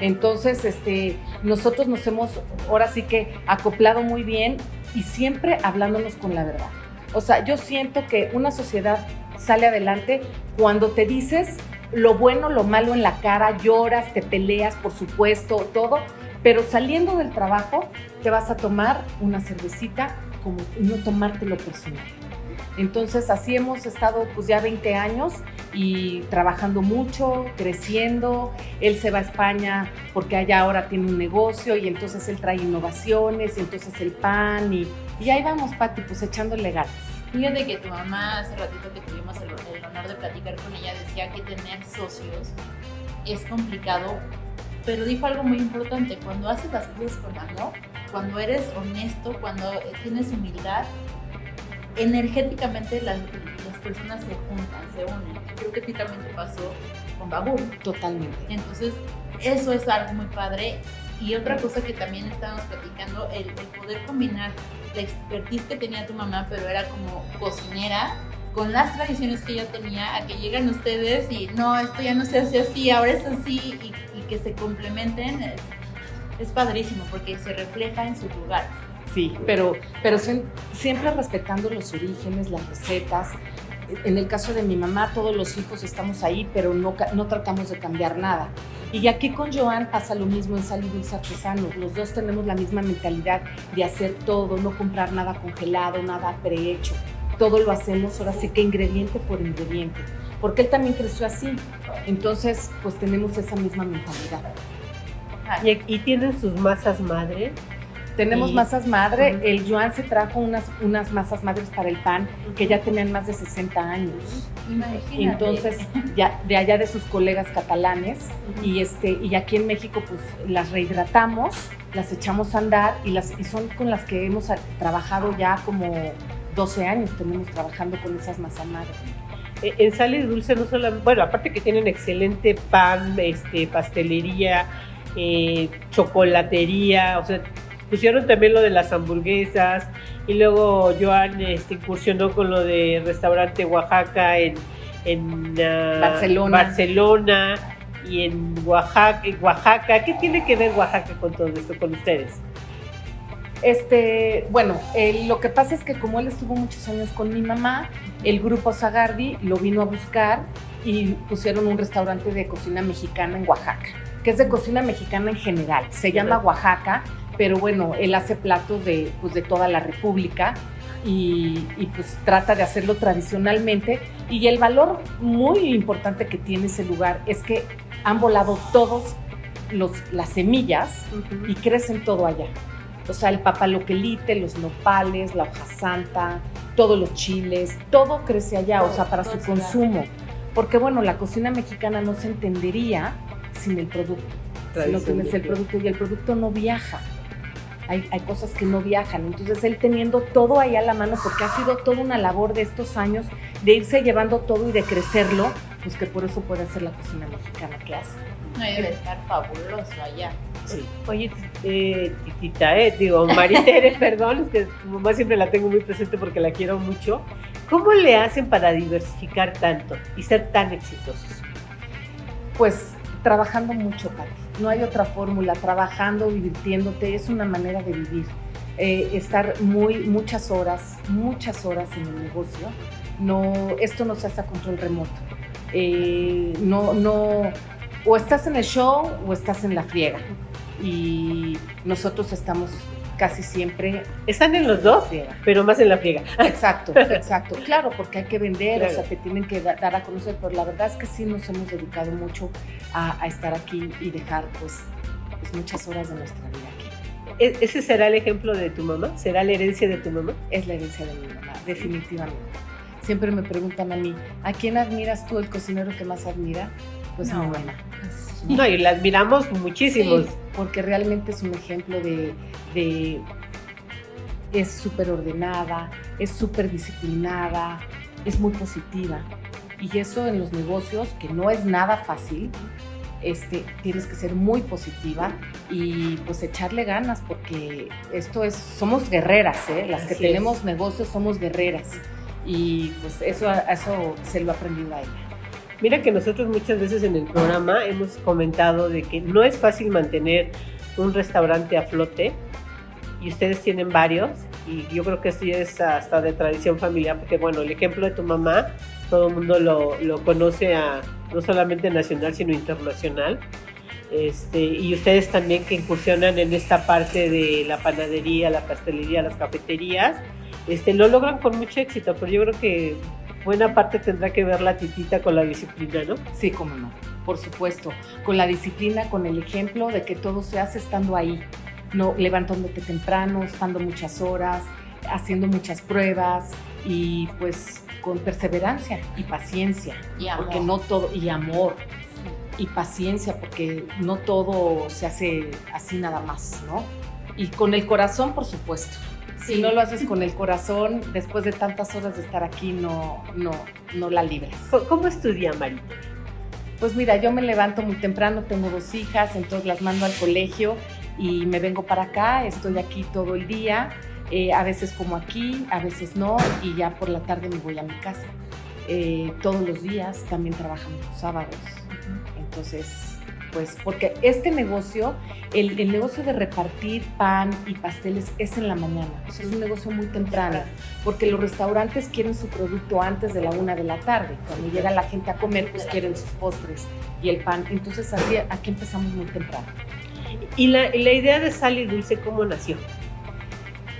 [SPEAKER 8] Entonces, este, nosotros nos hemos ahora sí que acoplado muy bien y siempre hablándonos con la verdad. O sea, yo siento que una sociedad sale adelante cuando te dices lo bueno, lo malo en la cara, lloras, te peleas, por supuesto, todo, pero saliendo del trabajo te vas a tomar una cervecita como no tomártelo personal. Entonces así hemos estado pues ya 20 años y trabajando mucho, creciendo. Él se va a España porque allá ahora tiene un negocio y entonces él trae innovaciones y entonces el pan y, y ahí vamos, Pati, pues echándole ganas.
[SPEAKER 6] Fíjate que tu mamá, hace ratito que tuvimos el, el honor de platicar con ella, decía que tener socios es complicado, pero dijo algo muy importante, cuando haces las cosas con amor, cuando eres honesto, cuando tienes humildad, energéticamente las, las personas se juntan, se unen. Creo que a ti también te pasó con Babur.
[SPEAKER 8] Totalmente.
[SPEAKER 6] Entonces, eso es algo muy padre. Y otra cosa que también estábamos platicando, el, el poder combinar la expertise que tenía tu mamá, pero era como cocinera, con las tradiciones que ella tenía, a que llegan ustedes y no, esto ya no se hace así, ahora es así, y, y que se complementen, es, es padrísimo porque se refleja en sus lugares.
[SPEAKER 8] Sí, pero, pero siem- siempre respetando los orígenes, las recetas. En el caso de mi mamá, todos los hijos estamos ahí, pero no, no tratamos de cambiar nada. Y aquí con Joan pasa lo mismo en Sal y Dulce Artesanos. Los dos tenemos la misma mentalidad de hacer todo, no comprar nada congelado, nada prehecho. Todo lo hacemos ahora sí que ingrediente por ingrediente. Porque él también creció así. Entonces, pues tenemos esa misma mentalidad.
[SPEAKER 4] Y, y tienen sus masas madre.
[SPEAKER 8] Tenemos
[SPEAKER 4] Y-
[SPEAKER 8] masas madre. El Joan se trajo unas, unas masas madres para el pan que ya tenían más de 60 años.
[SPEAKER 6] Imagínate.
[SPEAKER 8] Entonces, ya de allá de sus colegas catalanes y este y aquí en México pues las rehidratamos, las echamos a andar y las y son con las que hemos trabajado ya como 12 años tenemos trabajando con esas masas madres.
[SPEAKER 4] Eh, En Sal y Dulce no solo, bueno, aparte que tienen excelente pan, este, pastelería, eh, chocolatería, o sea, pusieron también lo de las hamburguesas y luego Joan este, incursionó con lo de restaurante Oaxaca en, en uh,
[SPEAKER 8] Barcelona.
[SPEAKER 4] Barcelona y en Oaxaca, en Oaxaca. ¿Qué tiene que ver Oaxaca con todo esto, con ustedes?
[SPEAKER 8] Este, bueno, eh, lo que pasa es que como él estuvo muchos años con mi mamá, el grupo Zagardi lo vino a buscar y pusieron un restaurante de cocina mexicana en Oaxaca, que es de cocina mexicana en general. Se llama Oaxaca, pero bueno, él hace platos de, pues, de toda la República y, y, pues trata de hacerlo tradicionalmente. Y el valor muy importante que tiene ese lugar es que han volado todos los, las semillas uh -huh. y crecen todo allá. O sea, el papaloquelite, los nopales, la hoja santa, todos los chiles, todo crece allá, o sea, para su consumo. Porque bueno, la cocina mexicana no se entendería sin el producto. Si no tienes el producto y el producto no viaja. Hay, hay, cosas que no viajan. Entonces él teniendo todo ahí a la mano, porque ha sido toda una labor de estos años de irse llevando todo y de crecerlo, pues que por eso puede hacer la cocina mexicana que hace.
[SPEAKER 6] No, debe estar fabuloso allá.
[SPEAKER 4] Sí. Oye, eh, titita, eh, digo, Maritere, perdón, es que tu mamá siempre la tengo muy presente porque la quiero mucho. ¿Cómo le hacen para diversificar tanto y ser tan exitosos?
[SPEAKER 8] Pues trabajando mucho, Pati. No hay otra fórmula. Trabajando, divirtiéndote, es una manera de vivir. Eh, estar muy, muchas horas, muchas horas en el negocio. No, esto no se hace a control remoto. Eh, no, no, o estás en el show o estás en la friega. Y nosotros estamos casi siempre.
[SPEAKER 4] Están en los dos, pero más en la friega.
[SPEAKER 8] Exacto, exacto. Claro, porque hay que vender, claro. o sea, te tienen que da, dar a conocer, pero la verdad es que sí nos hemos dedicado mucho a, a estar aquí y dejar pues, pues, muchas horas de nuestra vida aquí.
[SPEAKER 4] ¿E-, ¿Ese será el ejemplo de tu mamá? ¿Será la herencia de tu mamá?
[SPEAKER 8] Es la herencia de mi mamá, definitivamente. Siempre me preguntan a mí, ¿a quién admiras tú el cocinero que más admira? Pues no. mi mamá.
[SPEAKER 4] No, y la admiramos muchísimos.
[SPEAKER 8] Sí, porque realmente es un ejemplo de, de es súper ordenada, es súper disciplinada, es muy positiva. Y eso en los negocios, que no es nada fácil, este, tienes que ser muy positiva y pues echarle ganas, porque esto es, somos guerreras, ¿eh? las que Así tenemos es. negocios somos guerreras. Y pues eso, eso se lo he aprendido a ella.
[SPEAKER 4] Mira que nosotros muchas veces en el programa hemos comentado de que no es fácil mantener un restaurante a flote y ustedes tienen varios y yo creo que esto ya es hasta de tradición familiar porque bueno, el ejemplo de tu mamá todo el mundo lo, lo conoce a, no solamente nacional sino internacional. Este, y ustedes también que incursionan en esta parte de la panadería, la pastelería, las cafeterías, este, lo logran con mucho éxito, pero yo creo que buena parte tendrá que ver la titita con la disciplina, ¿no?
[SPEAKER 8] Sí, cómo no, por supuesto. Con la disciplina, con el ejemplo de que todo se hace estando ahí, no levantándote temprano, estando muchas horas, haciendo muchas pruebas y pues con perseverancia y paciencia.
[SPEAKER 6] Y amor.
[SPEAKER 8] Porque no todo, y amor. Y paciencia, porque no todo se hace así nada más, ¿no? Y con el corazón, por supuesto. Si no lo haces con el corazón, después de tantas horas de estar aquí, no, no, no la libras.
[SPEAKER 4] ¿Cómo estudia Marita?
[SPEAKER 8] Pues mira, yo me levanto muy temprano, tengo dos hijas, entonces las mando al colegio y me vengo para acá, estoy aquí todo el día, eh, a veces como aquí, a veces no, y ya por la tarde me voy a mi casa. Eh, todos los días, también trabajamos los sábados. Entonces, pues porque este negocio, el, el, negocio de repartir pan y pasteles es en la mañana, o sea, es un negocio muy temprano, porque los restaurantes quieren su producto antes de la una de la tarde, cuando llega la gente a comer, pues quieren sus postres y el pan, entonces así, aquí empezamos muy temprano.
[SPEAKER 4] ¿Y la, y la idea de sal y dulce cómo nació?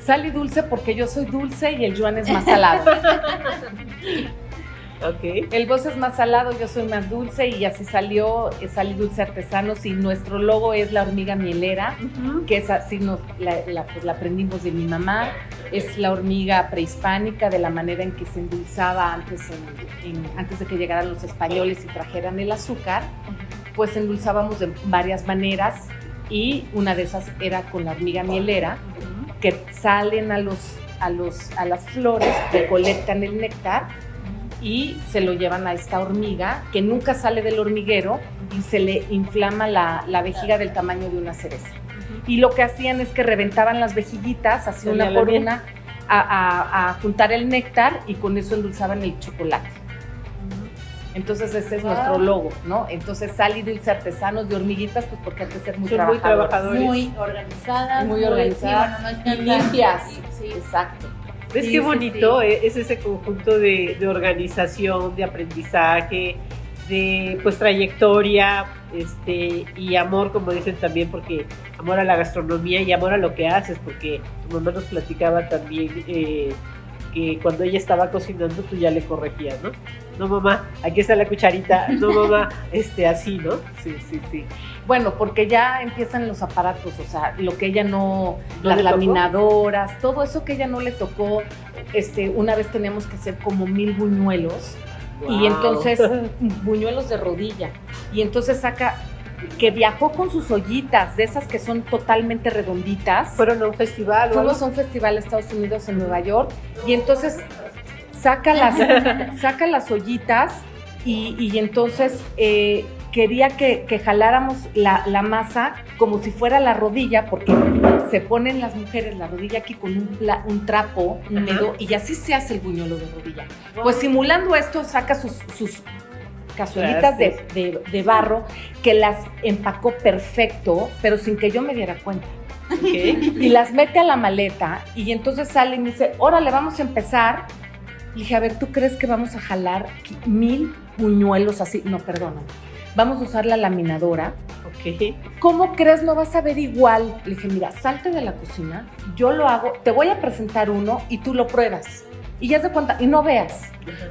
[SPEAKER 8] Sal y dulce porque yo soy dulce y el Joan es más salado.
[SPEAKER 4] Okay.
[SPEAKER 8] El voz es más salado, yo soy más dulce y así salió Sal y Dulce Artesanos y nuestro logo es la hormiga mielera, uh -huh. que es así nos, la, la, pues la, aprendimos de mi mamá, es la hormiga prehispánica de la manera en que se endulzaba antes, en, en, antes de que llegaran los españoles y trajeran el azúcar, uh -huh. pues endulzábamos de varias maneras y una de esas era con la hormiga mielera, uh -huh. que salen a, los, a, los, a las flores, recolectan el néctar y se lo llevan a esta hormiga que nunca sale del hormiguero y se le inflama la, la vejiga del tamaño de una cereza. y lo que hacían es que reventaban las vejiguitas, así una por una, a, a, a juntar el néctar y con eso endulzaban el chocolate. Entonces ese es nuestro logo, ¿no? Entonces Sal y Dulce Artesanos de Hormiguitas, pues porque hay que ser muy
[SPEAKER 4] Son muy
[SPEAKER 8] trabajadores.
[SPEAKER 4] trabajadores.
[SPEAKER 6] Muy organizadas.
[SPEAKER 8] Muy organizadas
[SPEAKER 6] sí, bueno, no
[SPEAKER 8] y limpias.
[SPEAKER 6] Sí.
[SPEAKER 8] Exacto.
[SPEAKER 4] ¿Ves
[SPEAKER 6] Sí,
[SPEAKER 4] qué
[SPEAKER 6] sí,
[SPEAKER 4] bonito eh, es ese conjunto de, de organización, de aprendizaje, de pues trayectoria este, y amor, como dicen también, porque amor a la gastronomía y amor a lo que haces, porque tu mamá nos platicaba también eh, que cuando ella estaba cocinando tú ya le corregías, ¿no? No mamá, aquí está la cucharita, no mamá, este así, ¿no?
[SPEAKER 8] Sí, sí, sí. Bueno, porque ya empiezan los aparatos, o sea, lo que ella no,
[SPEAKER 4] ¿No
[SPEAKER 8] las
[SPEAKER 4] tocó?
[SPEAKER 8] laminadoras, todo eso que ella no le tocó. Este, una vez teníamos que hacer como mil buñuelos y entonces buñuelos de rodilla y entonces saca que viajó con sus ollitas de esas que son totalmente redonditas.
[SPEAKER 4] fueron a un festival
[SPEAKER 8] Fuimos a un festival de Estados Unidos en Nueva York y entonces saca las, saca las ollitas y, y entonces eh, quería que, que jaláramos la, la masa como si fuera la rodilla, porque se ponen las mujeres la rodilla aquí con un, un trapo húmedo y así se hace el buñuelo de rodilla. Pues simulando esto, saca sus, sus cazuelitas de, de- de barro que las empacó perfecto, pero sin que yo me diera cuenta
[SPEAKER 4] Ok.
[SPEAKER 8] y las mete a la maleta y entonces sale y me dice, órale, vamos a empezar. Le dije, a ver, ¿tú crees que vamos a jalar mil buñuelos así? No, perdóname. Vamos a usar la laminadora.
[SPEAKER 4] Ok.
[SPEAKER 8] ¿Cómo crees no vas a ver igual? Le dije, mira, salte de la cocina, yo lo hago, te voy a presentar uno y tú lo pruebas. Y ya se cuenta, y no veas.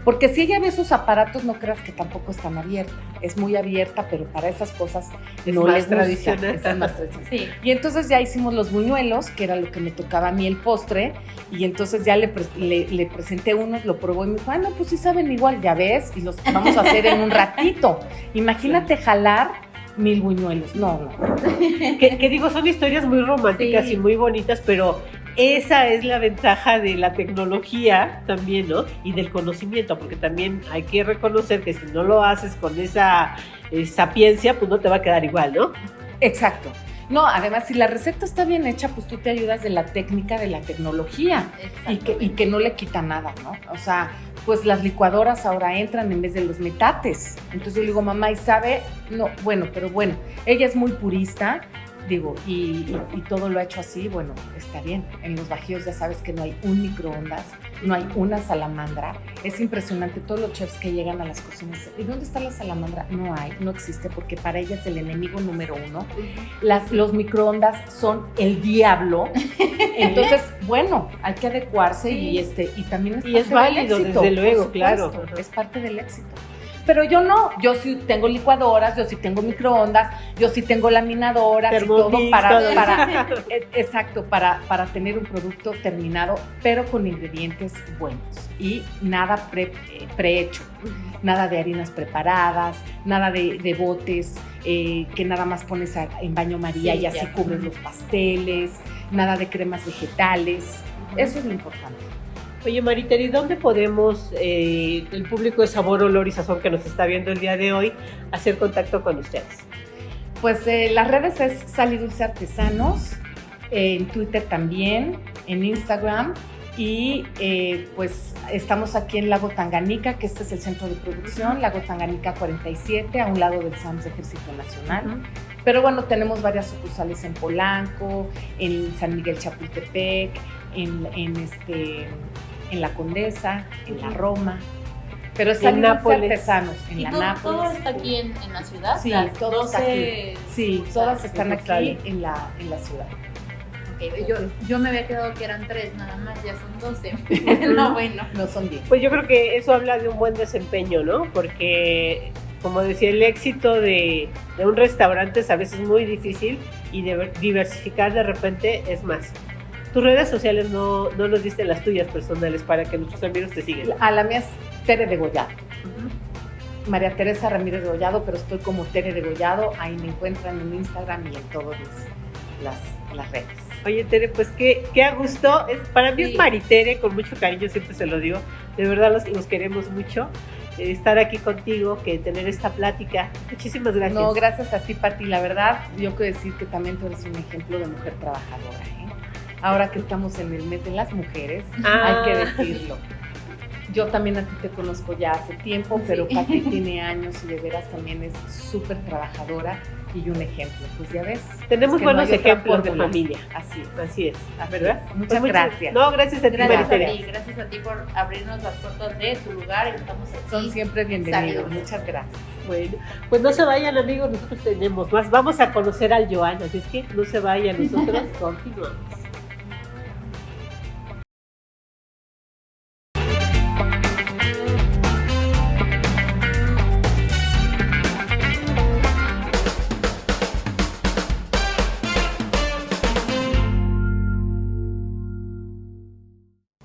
[SPEAKER 8] Porque si ella ve esos aparatos, no creas que tampoco es tan abierta. Es muy abierta, pero para esas cosas
[SPEAKER 4] Es
[SPEAKER 8] no
[SPEAKER 4] más
[SPEAKER 8] les gusta.
[SPEAKER 4] tradicional.
[SPEAKER 8] Es más tradicional.
[SPEAKER 6] Sí.
[SPEAKER 8] Y entonces ya hicimos los buñuelos, que era lo que me tocaba a mí el postre, y entonces ya le, pre- le, le presenté unos, lo probó y me dijo, ah, no, pues sí saben igual, ya ves, y los vamos a hacer en un ratito. Imagínate jalar mil buñuelos. No, no.
[SPEAKER 4] que, que digo, son historias muy románticas
[SPEAKER 6] Sí.
[SPEAKER 4] y muy bonitas, pero esa es la ventaja de la tecnología también, ¿no? Y del conocimiento, porque también hay que reconocer que si no lo haces con esa eh, sapiencia, pues no te va a quedar igual, ¿no?
[SPEAKER 8] Exacto. No, además, si la receta está bien hecha, pues tú te ayudas de la técnica, de la tecnología. y que, y que no le quita nada, ¿no? O sea, pues las licuadoras ahora entran en vez de los metates. Entonces yo le digo, mamá, ¿y sabe? No, bueno, pero bueno, ella es muy purista, digo, y, y- y todo lo ha hecho así, bueno, está bien. En los bajíos ya sabes que no hay un microondas, no hay una salamandra. Es impresionante todos los chefs que llegan a las cocinas. ¿Y dónde está la salamandra? No hay, no existe, porque para ella es el enemigo número uno. Las, los microondas son el diablo. Entonces, bueno, hay que adecuarse y este y también es
[SPEAKER 4] Y es
[SPEAKER 8] del
[SPEAKER 4] válido,
[SPEAKER 8] éxito,
[SPEAKER 4] desde luego, claro.
[SPEAKER 8] Es parte del éxito. Pero yo no, yo sí tengo licuadoras, yo sí tengo microondas, yo sí tengo laminadoras y todo para, para e- exacto, para, para tener un producto terminado, pero con ingredientes buenos y nada pre- eh, prehecho nada de harinas preparadas, nada de, de botes eh, que nada más pones a- en baño María
[SPEAKER 6] Sí,
[SPEAKER 8] y así
[SPEAKER 6] ya.
[SPEAKER 8] cubres los pasteles, nada de cremas vegetales. Eso es lo importante.
[SPEAKER 4] Oye, Mariteri, ¿dónde podemos, eh, el público de Sabor, Olor y Sazón que nos está viendo el día de hoy, hacer contacto con ustedes?
[SPEAKER 8] Pues eh, las redes es Sal y Dulce Artesanos, eh, en Twitter también, en Instagram. Y eh, pues estamos aquí en Lago Tanganica, que este es el centro de producción, Lago Tanganica 47, a un lado del SAMS Ejército Nacional. Pero bueno, tenemos varias sucursales en Polanco, en San Miguel Chapultepec, en, en, este, en La Condesa, en la Roma. Pero es
[SPEAKER 4] En Nápoles.
[SPEAKER 8] Artesanos, en
[SPEAKER 6] ¿Y
[SPEAKER 8] la
[SPEAKER 6] todo,
[SPEAKER 8] Nápoles.
[SPEAKER 6] todo está aquí en, en la ciudad?
[SPEAKER 8] Sí,
[SPEAKER 6] Las
[SPEAKER 8] todo está
[SPEAKER 6] 12
[SPEAKER 8] Sí, todas están aquí en la, en la ciudad.
[SPEAKER 6] Ok, yo, yo me había quedado que eran tres nada más, ya son 12. no, bueno.
[SPEAKER 8] No son 10.
[SPEAKER 4] Pues yo creo que eso habla de un buen desempeño, ¿no? Porque, como decía, el éxito de, de un restaurante es a veces muy difícil y de- diversificar de repente es más. Tus redes sociales no, no nos diste las tuyas personales para que nuestros amigos te sigan.
[SPEAKER 8] A la mía es Tere Degollado. María Teresa Ramírez Degollado, pero estoy como Tere Degollado. Ahí me encuentran en Instagram y en todas las, las redes.
[SPEAKER 4] Oye, Tere, pues qué, qué a gusto. Es, para mí
[SPEAKER 6] Sí.
[SPEAKER 4] es Maritere, con mucho cariño, siempre se lo digo. De verdad los, los queremos mucho. estar aquí contigo, que tener esta plática. Muchísimas gracias.
[SPEAKER 8] No, gracias a ti, Pati. La verdad, yo quiero decir que también tú eres un ejemplo de mujer trabajadora. Ahora que estamos en el mes de las mujeres,
[SPEAKER 4] Ah.
[SPEAKER 8] hay que decirlo. Yo también a ti te conozco ya hace tiempo, pero Pati tiene años y de veras también es súper trabajadora y un ejemplo. Pues ya ves.
[SPEAKER 4] Tenemos
[SPEAKER 8] es que no
[SPEAKER 4] buenos ejemplos de familia.
[SPEAKER 8] Así es.
[SPEAKER 4] Así es,
[SPEAKER 8] Así
[SPEAKER 4] ¿verdad?
[SPEAKER 8] es. Muchas
[SPEAKER 4] Pues
[SPEAKER 8] gracias.
[SPEAKER 4] No, gracias a ti,
[SPEAKER 6] Gracias a ti, gracias a ti por abrirnos las puertas de tu lugar. Estamos aquí.
[SPEAKER 8] Son siempre bienvenidos.
[SPEAKER 6] Saludos.
[SPEAKER 8] Muchas gracias.
[SPEAKER 4] Bueno, pues no se vayan amigos, nosotros tenemos más. Vamos a conocer al Joan, así es que no se vayan, nosotros continuamos.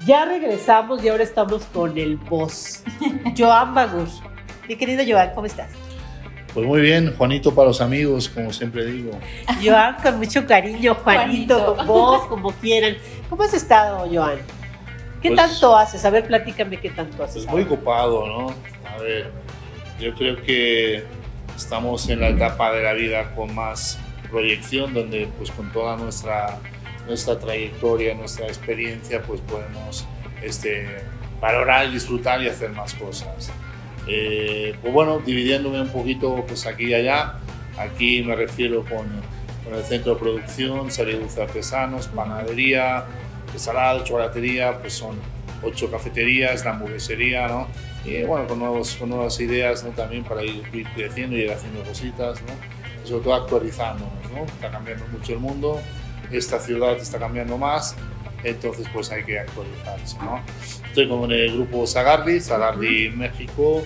[SPEAKER 4] Ya regresamos y ahora estamos con el boss, Joan Bagur. Mi querido Joan, ¿cómo estás?
[SPEAKER 9] Pues muy bien, Juanito para los amigos, como siempre digo.
[SPEAKER 4] Joan, con mucho cariño, Juanito,
[SPEAKER 6] Juanito.
[SPEAKER 4] con vos, como quieran. ¿Cómo has estado, Joan? ¿Qué
[SPEAKER 9] Pues-
[SPEAKER 4] tanto haces? A ver, platícame qué tanto haces.
[SPEAKER 9] Pues muy ocupado, ¿no? A ver, yo creo que estamos en la etapa de la vida con más proyección, donde pues con toda nuestra, nuestra trayectoria, nuestra experiencia, pues podemos este, valorar, disfrutar y hacer más cosas. Eh, pues bueno, dividiéndome un poquito pues aquí y allá, aquí me refiero con, con el centro de producción, serie artesanos, panadería, salado, chocolatería, pues son ocho cafeterías, la hamburguesería, ¿no? Y bueno, con, nuevos, con nuevas ideas ¿no? también para ir, ir creciendo y ir haciendo cositas, ¿no? Y sobre todo actualizándonos, ¿no? Está cambiando mucho el mundo, esta ciudad está cambiando más, entonces pues hay que actualizarse, ¿no? Estoy con el grupo Sagardi, Sagardi México,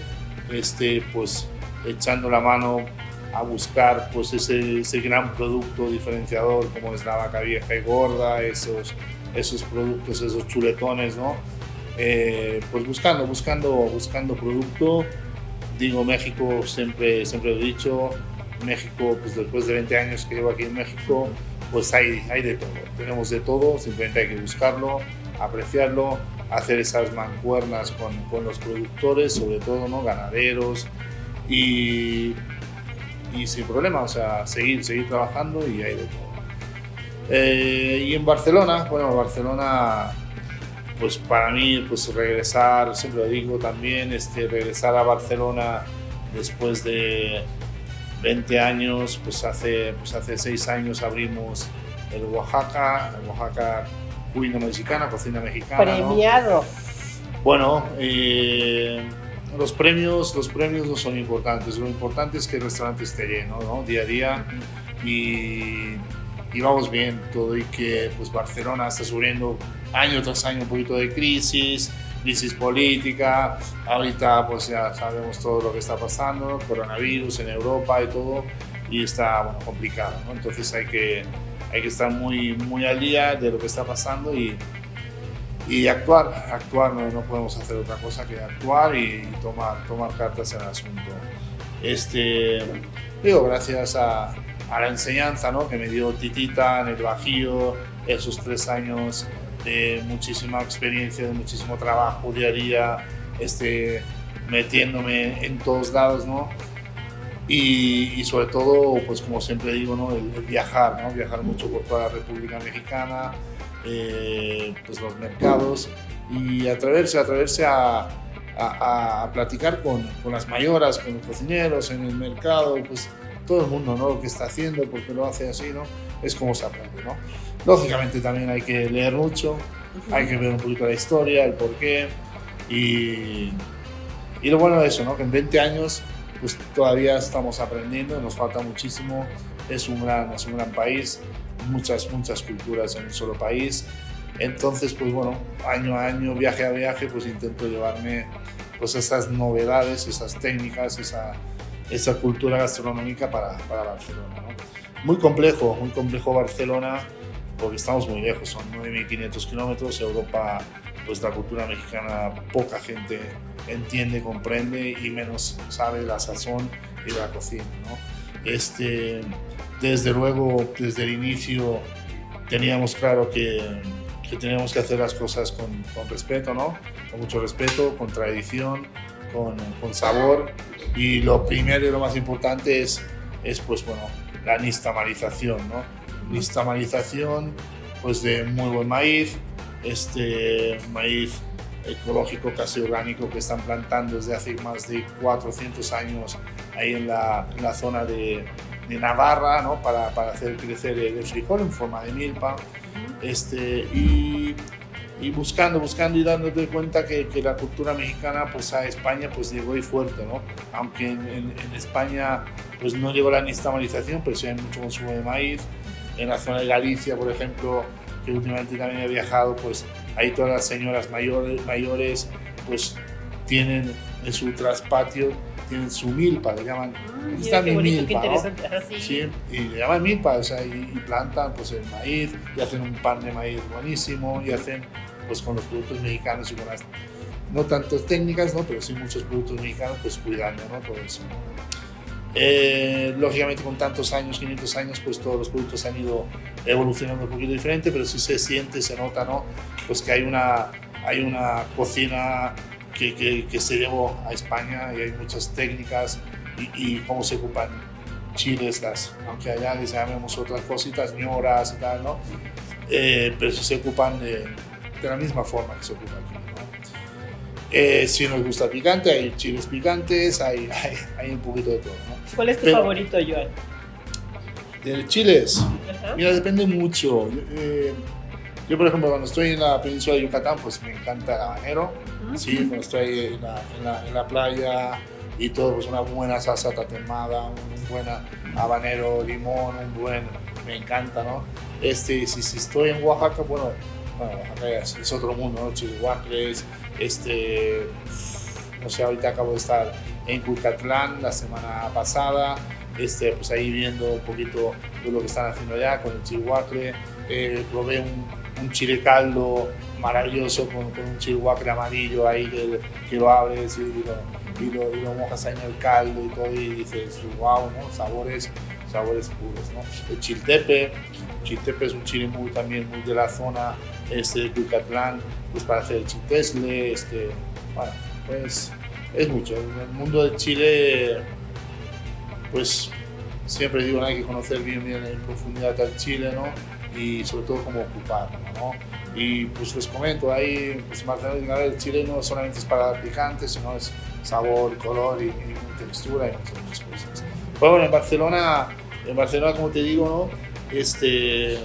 [SPEAKER 9] este, pues echando la mano a buscar pues ese, ese gran producto diferenciador como es la vaca vieja y gorda, esos, esos productos, esos chuletones, ¿no? Eh, pues buscando, buscando, buscando producto. Digo, México, siempre, siempre lo he dicho, México, pues después de 20 años que llevo aquí en México, pues hay, hay de todo. Tenemos de todo, simplemente hay que buscarlo, apreciarlo, hacer esas mancuernas con, con los productores, sobre todo, ¿no? Ganaderos y, y sin problema, o sea, seguir, seguir trabajando y hay de todo. Eh, y en Barcelona, bueno, Barcelona, pues para mí, pues regresar, siempre lo digo también, este, regresar a Barcelona después de 20 años, pues hace, pues hace 6 años abrimos el Oaxaca, el Oaxaca Cuina Mexicana, Cocina Mexicana. ¿no?
[SPEAKER 4] Premiado.
[SPEAKER 9] Bueno, eh, los premios, los premios no son importantes. Lo importante es que el restaurante esté lleno, ¿no? Día a día y, y vamos bien todo y que pues Barcelona está sufriendo año tras año un poquito de crisis, crisis política. Ahorita pues ya sabemos todo lo que está pasando, coronavirus en Europa y todo y está bueno, complicado, ¿no? Entonces hay que hay que estar muy muy al día de lo que está pasando y y actuar, actuar, no, no podemos hacer otra cosa que actuar y, tomar, tomar cartas en el asunto. Este, digo, gracias a, a la enseñanza ¿no? que me dio Titita en el Bajío, esos tres años muchísima experiencia, muchísimo trabajo día a día, este, metiéndome en todos lados, ¿no? Y, sobre todo, pues como siempre digo, ¿no? el, viajar, ¿no? viajar mucho por toda la República Mexicana, eh, pues los mercados y atreverse, atreverse a, a, a platicar con, con, las mayoras, con los cocineros en el mercado, pues todo el mundo, ¿no? Lo que está haciendo, porque lo hace así, ¿no? Es como se aprende, ¿no? Lógicamente también hay que leer mucho, hay que ver un poquito la historia, el porqué y, y lo bueno de eso, ¿no? Que en 20 años pues todavía estamos aprendiendo, nos falta muchísimo, es un gran, es un gran país, muchas, muchas culturas en un solo país. Entonces, pues bueno, año a año, viaje a viaje, pues intento llevarme pues esas novedades, esas técnicas, esa, esa cultura gastronómica para, para Barcelona. ¿no? Muy complejo, muy complejo Barcelona, porque estamos muy lejos, son 9.500 kilómetros, Europa, pues la cultura mexicana poca gente entiende, comprende y menos sabe la sazón y la cocina. ¿no? Este, desde luego, desde el inicio teníamos claro que, que teníamos que hacer las cosas con, con, respeto, ¿no? Con mucho respeto, con tradición, con, con, sabor. Y lo primero y lo más importante es, es pues bueno, la nistamalización, ¿no? Nistamalización pues de muy buen maíz, este maíz ecológico casi orgánico que están plantando desde hace más de 400 años ahí en la, en la zona de, de Navarra, ¿no? Para, para, hacer crecer el frijol en forma de milpa. Este, y, y, buscando, buscando y dándote cuenta que, que, la cultura mexicana pues a España pues llegó y fuerte, ¿no? Aunque en, en, en España pues no llegó la nixtamalización, pero sí hay mucho consumo de maíz. En la zona de Galicia, por ejemplo, que últimamente también he viajado, pues ahí todas las señoras mayores, mayores pues tienen en su traspatio tienen su milpa, le llaman.
[SPEAKER 4] Ah, está mi milpa, ¿no?
[SPEAKER 9] sí. sí. y le llaman milpa, o sea, y, y, plantan pues el maíz, y hacen un pan de maíz buenísimo, y hacen pues con los productos mexicanos y con las, no tantas técnicas, ¿no? Pero sí muchos productos mexicanos, pues cuidando, ¿no? Todo eso. Eh, lógicamente con tantos años, 500 años, pues todos los productos han ido evolucionando un poquito diferente, pero sí se siente, se nota, ¿no? Pues que hay una, hay una cocina que, que, se llevó a España y hay muchas técnicas y, cómo se ocupan chiles, las, aunque allá les llamemos otras cositas, ñoras y tal, ¿no? Eh, pero sí se ocupan de, de, la misma forma que se ocupa aquí. Eh, si nos gusta picante, hay chiles picantes, hay, hay, hay un poquito de todo, ¿no?
[SPEAKER 4] ¿Cuál es tu pero, favorito, Joan?
[SPEAKER 9] De chiles, Ajá. mira, depende mucho. Eh, yo, por ejemplo, cuando estoy en la península de Yucatán, pues me encanta el habanero. Sí, cuando estoy en la, en la, en la playa y todo, pues una buena salsa tatemada, un buen habanero, limón, un buen, me encanta, ¿no? Este, si, si estoy en Oaxaca, bueno, bueno Oaxaca es, es otro mundo, ¿no? Chihuahuas, este, no sé, ahorita acabo de estar en Cucatlán la semana pasada, este, pues ahí viendo un poquito de lo que están haciendo allá con el chihuahua, eh, probé un, un chile caldo maravilloso con, con un chihuahua amarillo ahí que, que lo abres y, y, lo, y, lo, y, lo, mojas ahí en el caldo y todo y dices, wow, ¿no? sabores, sabores puros. ¿no? El chiltepe, chiltepe es un chile muy, también muy de la zona este, de Cucatlán, pues para hacer el chiltesle, este, bueno, pues es mucho. En el mundo del Chile, pues siempre digo, hay que conocer bien, bien en profundidad al Chile, ¿no? y sobre todo cómo ocuparlo, ¿no? Y pues les comento, ahí pues Barcelona, el chile no solamente es para dar picante, sino es sabor, color y, y textura y muchas otras cosas. Bueno, en Barcelona, en Barcelona como te digo, ¿no? Este,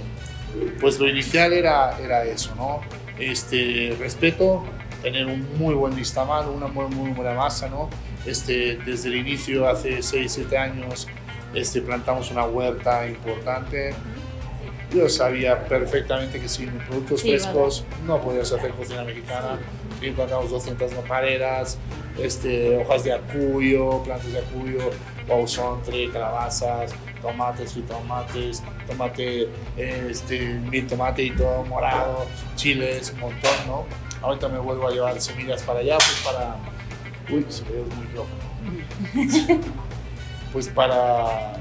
[SPEAKER 9] pues lo inicial era, era eso, ¿no? Este, respeto, tener un muy buen listamal, una muy, muy buena masa, ¿no? Este, desde el inicio, hace 6, 7 años, este, plantamos una huerta importante, yo sabía perfectamente que sin productos sí, frescos vale. no podías hacer cocina mexicana. Sí. Encontramos 200 nopaleras, este, hojas de acuyo, plantas de acuyo, bausontre, calabazas, tomates, tomates, tomate, este, mil tomate y todo morado, chiles, un montón, ¿no? Ahorita me vuelvo a llevar semillas para allá, pues para... Uy, se ve el micrófono. pues para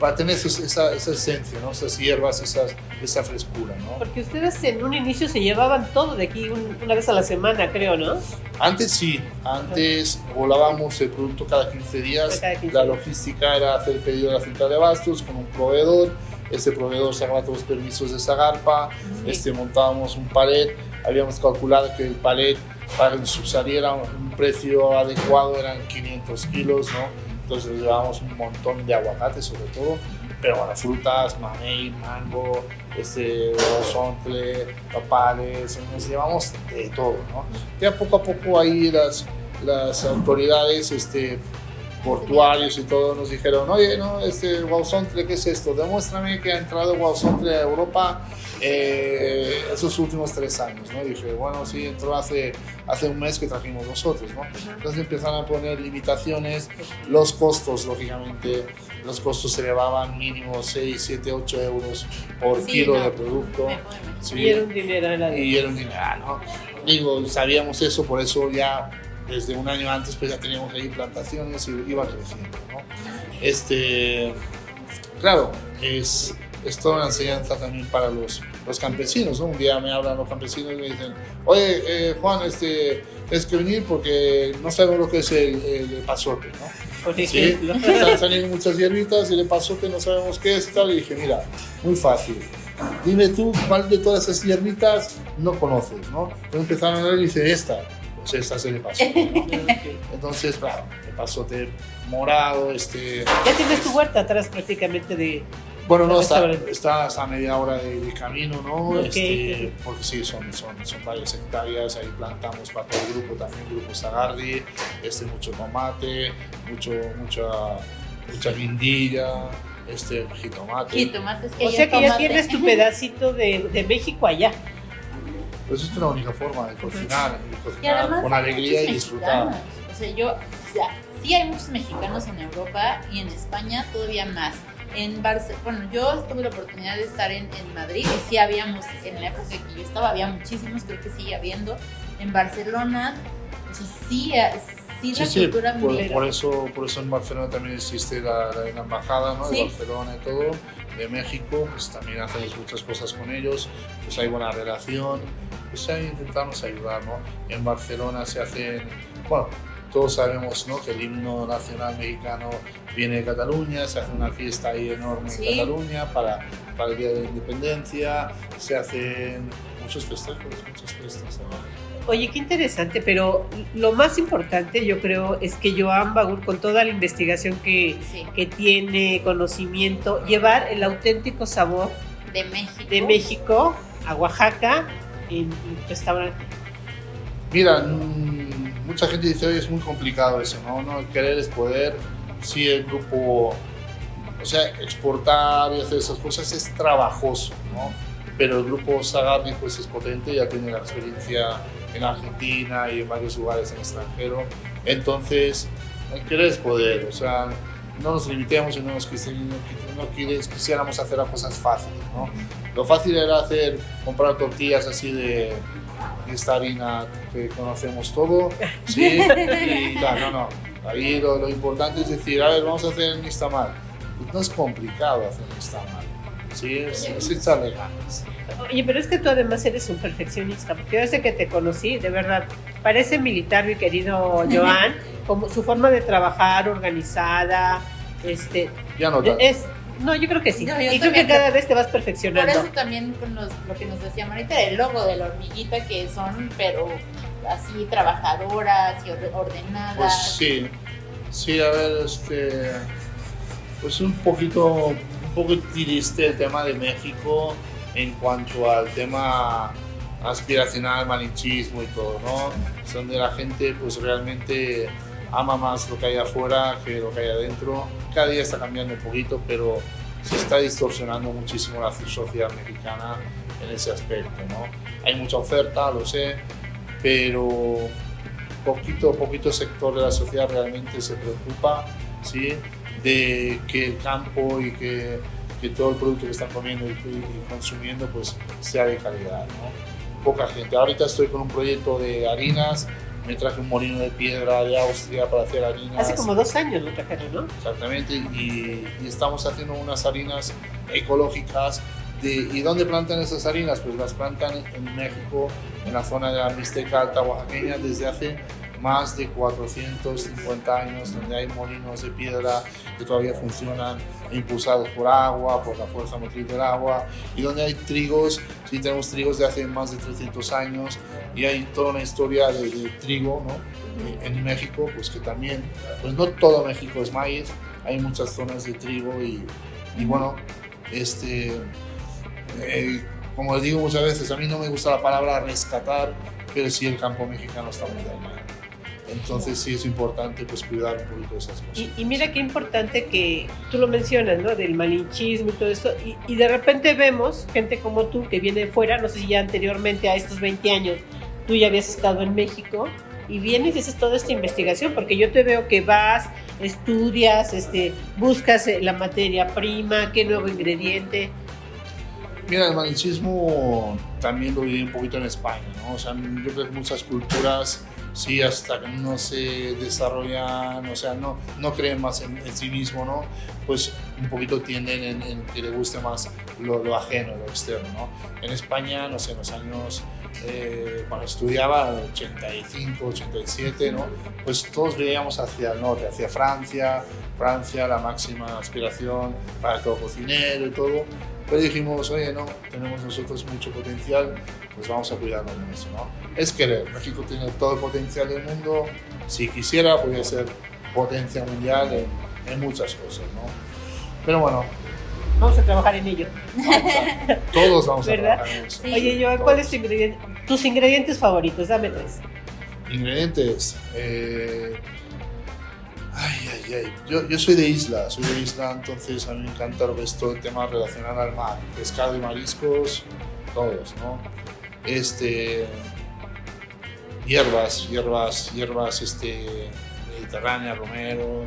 [SPEAKER 9] para tener esa, esa esencia, ¿no? esas hierbas, esas, esa frescura. ¿no?
[SPEAKER 4] Porque ustedes en un inicio se llevaban todo de aquí un, una vez a la semana, creo, ¿no?
[SPEAKER 9] Antes sí, antes volábamos el producto cada 15 días. Cada 15 la logística era hacer el pedido de la central de abastos con un proveedor. Este proveedor sacaba todos los permisos de Zagarpa, sí. este, montábamos un palet, habíamos calculado que el palet para que saliera un precio adecuado eran 500 kilos, ¿no? Entonces llevábamos un montón de aguacates sobre todo, pero bueno, frutas, mamey, mango, este, sontle, papales, nos llevamos de todo, ¿no? Ya poco a poco ahí las, las autoridades este, portuarios y todo nos dijeron, oye, no, este guauzontle, ¿qué es esto? Demuéstrame que ha entrado guauzontle a Europa eh, esos últimos tres años, ¿no? dije, bueno, sí, entró hace, hace un mes que trajimos nosotros, ¿no? Entonces empezaron a poner limitaciones, los costos, lógicamente, los costos se elevaban mínimo 6, 7, 8 euros por sí, kilo no. de producto.
[SPEAKER 4] Sí, y era un dinero.
[SPEAKER 9] Y era un dinero, ¿no? Digo, sabíamos eso, por eso ya desde un año antes pues ya teníamos ahí plantaciones y iba creciendo, ¿no? Este, claro, es, es toda una enseñanza también para los, los campesinos, ¿no? Un día me hablan los campesinos y me dicen, oye, eh, Juan, este, es que venir porque no sabemos lo que es el, el pasote, ¿no? Sí, están saliendo muchas hierbitas y el pasote no sabemos qué es y tal. Y dije, mira, muy fácil. Dime tú cuál de todas esas hierbitas no conoces, ¿no? Entonces empezaron a hablar y dice, esta. Pues esta es el pasote, ¿no? Entonces, claro, el pasote morado, este...
[SPEAKER 4] Ya tienes tu huerta atrás prácticamente de...
[SPEAKER 9] Bueno, no, está, está a media hora de, de camino, ¿no? Este, porque sí, son, son, son varias hectáreas, ahí plantamos para todo el grupo, también el grupo Zagardi, este, mucho tomate, mucho, mucha, mucha guindilla, este, jitomate.
[SPEAKER 6] Jitomates que
[SPEAKER 4] O sea que ya tienes tu pedacito de, de México allá.
[SPEAKER 9] Pues es la única forma de cocinar, Y cocinar con alegría y disfrutar.
[SPEAKER 6] O sea, yo, o sea, sí hay muchos mexicanos en Europa y en España todavía más. En Barcelona, bueno, yo tuve la oportunidad de estar en, en Madrid y sí habíamos, en la época que yo estaba, había muchísimos, creo que sigue habiendo. En Barcelona, o sea, sí, eh, sí la
[SPEAKER 9] Sí, sí,
[SPEAKER 6] cultura
[SPEAKER 9] por,
[SPEAKER 6] muy-
[SPEAKER 9] por eso, por eso en Barcelona también existe la, la, la embajada ¿no? de
[SPEAKER 6] Sí.
[SPEAKER 9] Barcelona y todo, de México, pues también hacemos muchas cosas con ellos, pues hay buena relación, pues ahí intentamos ayudar, ¿no? En Barcelona se hacen, bueno, todos sabemos ¿no? que el himno nacional mexicano viene de Cataluña, se hace una fiesta ahí enorme
[SPEAKER 6] Sí.
[SPEAKER 9] en Cataluña para, para el Día de la Independencia, se hacen muchos festejos, muchas fiestas. ¿no?
[SPEAKER 4] Oye, qué interesante, pero lo más importante yo creo es que Joan Bagur, con toda la investigación que,
[SPEAKER 6] Sí,
[SPEAKER 4] que tiene, conocimiento, llevar el auténtico sabor
[SPEAKER 6] de México.
[SPEAKER 4] de México a Oaxaca en un restaurante.
[SPEAKER 9] Mira, mucha gente dice, oye, es muy complicado eso, ¿no? no querer es poder. Sí, el grupo, o sea, exportar y hacer esas cosas es trabajoso, ¿no? Pero el grupo Sagardi pues es potente, ya tiene la experiencia en Argentina y en varios lugares en extranjero. Entonces, querer es poder, o sea, no nos limitemos y no nos quisi- no qui- no quis- quisiéramos hacer las cosas fáciles, ¿no? Lo fácil era hacer, comprar tortillas así de esta harina que conocemos todo, ¿sí? Y tal, no, no. Ahí lo, lo importante es decir, a ver, vamos a hacer el nixtamal. No es complicado hacer el nixtamal, ¿sí? Es, es echarle ganas.
[SPEAKER 4] Oye, pero es que tú además eres un perfeccionista, porque yo desde que te conocí, de verdad, parece militar, mi querido Joan, como su forma de trabajar organizada, este,
[SPEAKER 9] Ya no tanto.
[SPEAKER 4] es, no, yo creo que sí.
[SPEAKER 6] No, yo
[SPEAKER 4] y creo que cada vez te vas
[SPEAKER 6] Por
[SPEAKER 4] perfeccionando.
[SPEAKER 6] eso también con los- lo que nos decía Marita, el logo de la hormiguita, que son, pero así, trabajadoras y orde- ordenadas.
[SPEAKER 9] Pues sí, sí, a ver, este, pues un poquito, un poco triste el tema de México en cuanto al tema aspiracional, malinchismo y todo, ¿no? Es donde la gente pues realmente ama más lo que hay afuera que lo que hay adentro. Cada día está cambiando un poquito, pero se está distorsionando muchísimo la sociedad mexicana en ese aspecto, ¿no? Hay mucha oferta, lo sé, pero poquito, poquito sector de la sociedad realmente se preocupa ¿sí? de que el campo y que, todo el producto que están comiendo y, consumiendo pues sea de calidad. Poca gente. Ahorita estoy con un proyecto de harinas, me traje un molino de piedra de Austria para hacer harinas.
[SPEAKER 4] Hace como dos años lo trajeron, ¿no?
[SPEAKER 9] Exactamente, y, y estamos haciendo unas harinas ecológicas. De, ¿Y dónde plantan esas harinas? Pues las plantan en México, en la zona de la Mixteca Alta Oaxaqueña, desde hace más de 450 años, donde hay molinos de piedra que todavía funcionan, impulsados por agua, por la fuerza motriz del agua, y donde hay trigos, sí tenemos trigos de hace más de 300 años, y hay toda una historia de, trigo, ¿no? Eh, en México, pues que también, pues no todo México es maíz, hay muchas zonas de trigo y, bueno, este, eh, como les digo muchas veces, a mí no me gusta la palabra rescatar, pero sí el campo mexicano está muy dañado. Entonces sí es importante pues cuidar un poquito esas cosas.
[SPEAKER 4] Y, y mira qué importante que tú lo mencionas, ¿no? Del malinchismo y todo esto. Y, y de repente vemos gente como tú que viene de fuera, no sé si ya anteriormente a estos 20 años tú ya habías estado en México y vienes y haces toda esta investigación, porque yo te veo que vas, estudias, este, buscas eh, la materia prima, qué nuevo ingrediente.
[SPEAKER 9] Mira, el malinchismo también lo viví un poquito en España, ¿no? O sea, yo creo que muchas culturas, sí, hasta que no se desarrollan, o sea, no, no creen más en, en sí mismo, ¿no? Pues un poquito tienden en, en que le guste más lo, lo ajeno, lo externo, ¿no? En España, no sé, en los años eh, cuando estudiaba, 85, 87, ¿no? Pues todos veíamos hacia el norte, hacia Francia, Francia, la máxima aspiración para todo cocinero y todo. Pero dijimos, oye, no, tenemos nosotros mucho potencial, pues vamos a cuidarnos de eso, ¿no? Es querer. México tiene todo el potencial del mundo. Si quisiera, podría ser potencia mundial en, en muchas cosas, ¿no? Pero bueno,
[SPEAKER 4] Vamos a trabajar en ello.
[SPEAKER 9] todos vamos a trabajar en eso.
[SPEAKER 4] Oye, yo, ¿cuáles tus ingredientes favoritos? Dame tres.
[SPEAKER 9] Ingredientes. eh, Ay, ay, ay. Yo, yo soy de isla, soy de isla, entonces a mí me encanta lo todo el tema relacionado al mar. Pescado y mariscos, todos, ¿no? Este. Hierbas, hierbas, hierbas este, mediterráneas, romero,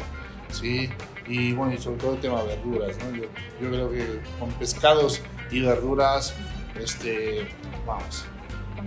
[SPEAKER 9] ¿sí? Y bueno, y sobre todo el tema de verduras, ¿no? Yo, yo creo que con pescados y verduras, este, vamos,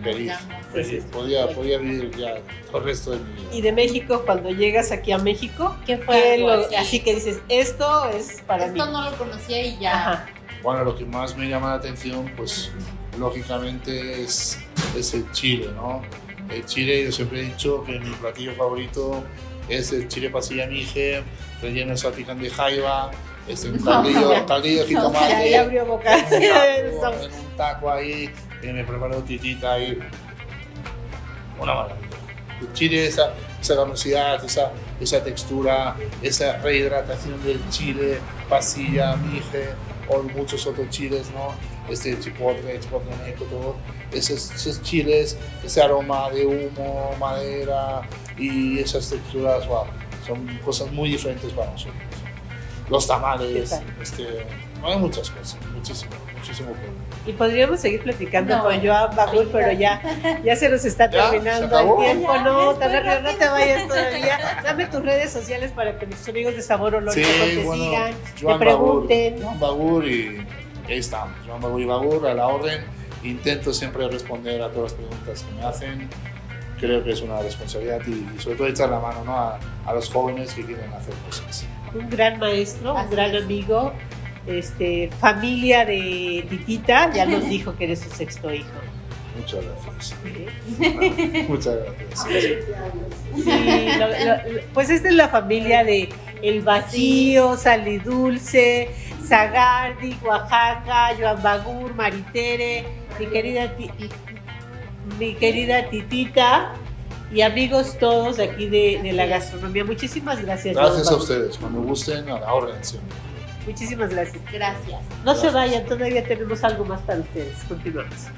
[SPEAKER 9] feliz, feliz. Podía, podía vivir ya el resto de mi vida.
[SPEAKER 4] Y de México, cuando llegas aquí a México,
[SPEAKER 6] ¿Qué fue
[SPEAKER 4] ¿qué
[SPEAKER 6] algo
[SPEAKER 4] lo-
[SPEAKER 6] así?
[SPEAKER 4] así que dices, esto es para mí.
[SPEAKER 6] Esto no lo conocía y ya.
[SPEAKER 4] Ajá.
[SPEAKER 9] Bueno, lo que más me llama la atención, pues lógicamente es, es el chile, ¿no? El chile, yo siempre he dicho que mi platillo favorito es el chile pasilla mije, relleno de salpicón de jaiba, es un caldillo, caldillo de jitomate,
[SPEAKER 4] Ya, ya abrió boca.
[SPEAKER 9] en un taco, en un taco ahí, que me preparó titita ahí. Una maravilla. El chile, esa, esa carnosidad, esa, esa textura, esa rehidratación del chile, pasilla, mije, o muchos otros chiles, ¿no? Este chipotle, chipotle negro, todo. Esos, esos chiles, ese aroma de humo, madera y esas texturas, wow, son cosas muy diferentes para nosotros. Los tamales, este, hay muchas cosas, muchísimo, muchísimo. por-
[SPEAKER 4] Y podríamos seguir platicando
[SPEAKER 6] No.
[SPEAKER 4] con Joan Bagul, pero ya, ya se nos está
[SPEAKER 9] ¿Ya?
[SPEAKER 4] terminando el tiempo.
[SPEAKER 6] Ya,
[SPEAKER 4] No, tan rápido, no te vayas todavía. Dame tus redes sociales para que nuestros amigos de Sabor Olor
[SPEAKER 9] Sí,
[SPEAKER 4] te
[SPEAKER 9] bueno,
[SPEAKER 4] sigan,
[SPEAKER 9] Joan
[SPEAKER 4] te pregunten.
[SPEAKER 9] Bagur, Joan Bagur y ahí estamos, Joan Bagur y Bagur a la orden. Intento siempre responder a todas las preguntas que me hacen. Creo que es una responsabilidad y, y sobre todo echar la mano ¿no? a, a los jóvenes que quieren hacer cosas.
[SPEAKER 4] un gran maestro, un
[SPEAKER 6] Así
[SPEAKER 4] gran
[SPEAKER 6] es.
[SPEAKER 4] amigo, este, familia de Titita, ya nos dijo que eres su sexto hijo.
[SPEAKER 9] Muchas gracias. Muchas gracias.
[SPEAKER 4] Sí, lo- lo- lo- pues esta es la familia de El Bajío, Salidulce, Zagardi, Oaxaca, Joan Bagur, Maritere, mi querida, ti- mi querida Titita y amigos todos de aquí de, de la gastronomía. Muchísimas gracias.
[SPEAKER 9] Gracias a ustedes. Cuando gusten, a la orden siempre.
[SPEAKER 4] Muchísimas gracias.
[SPEAKER 6] Gracias.
[SPEAKER 4] No se vayan, todavía tenemos algo más para ustedes. Continuamos.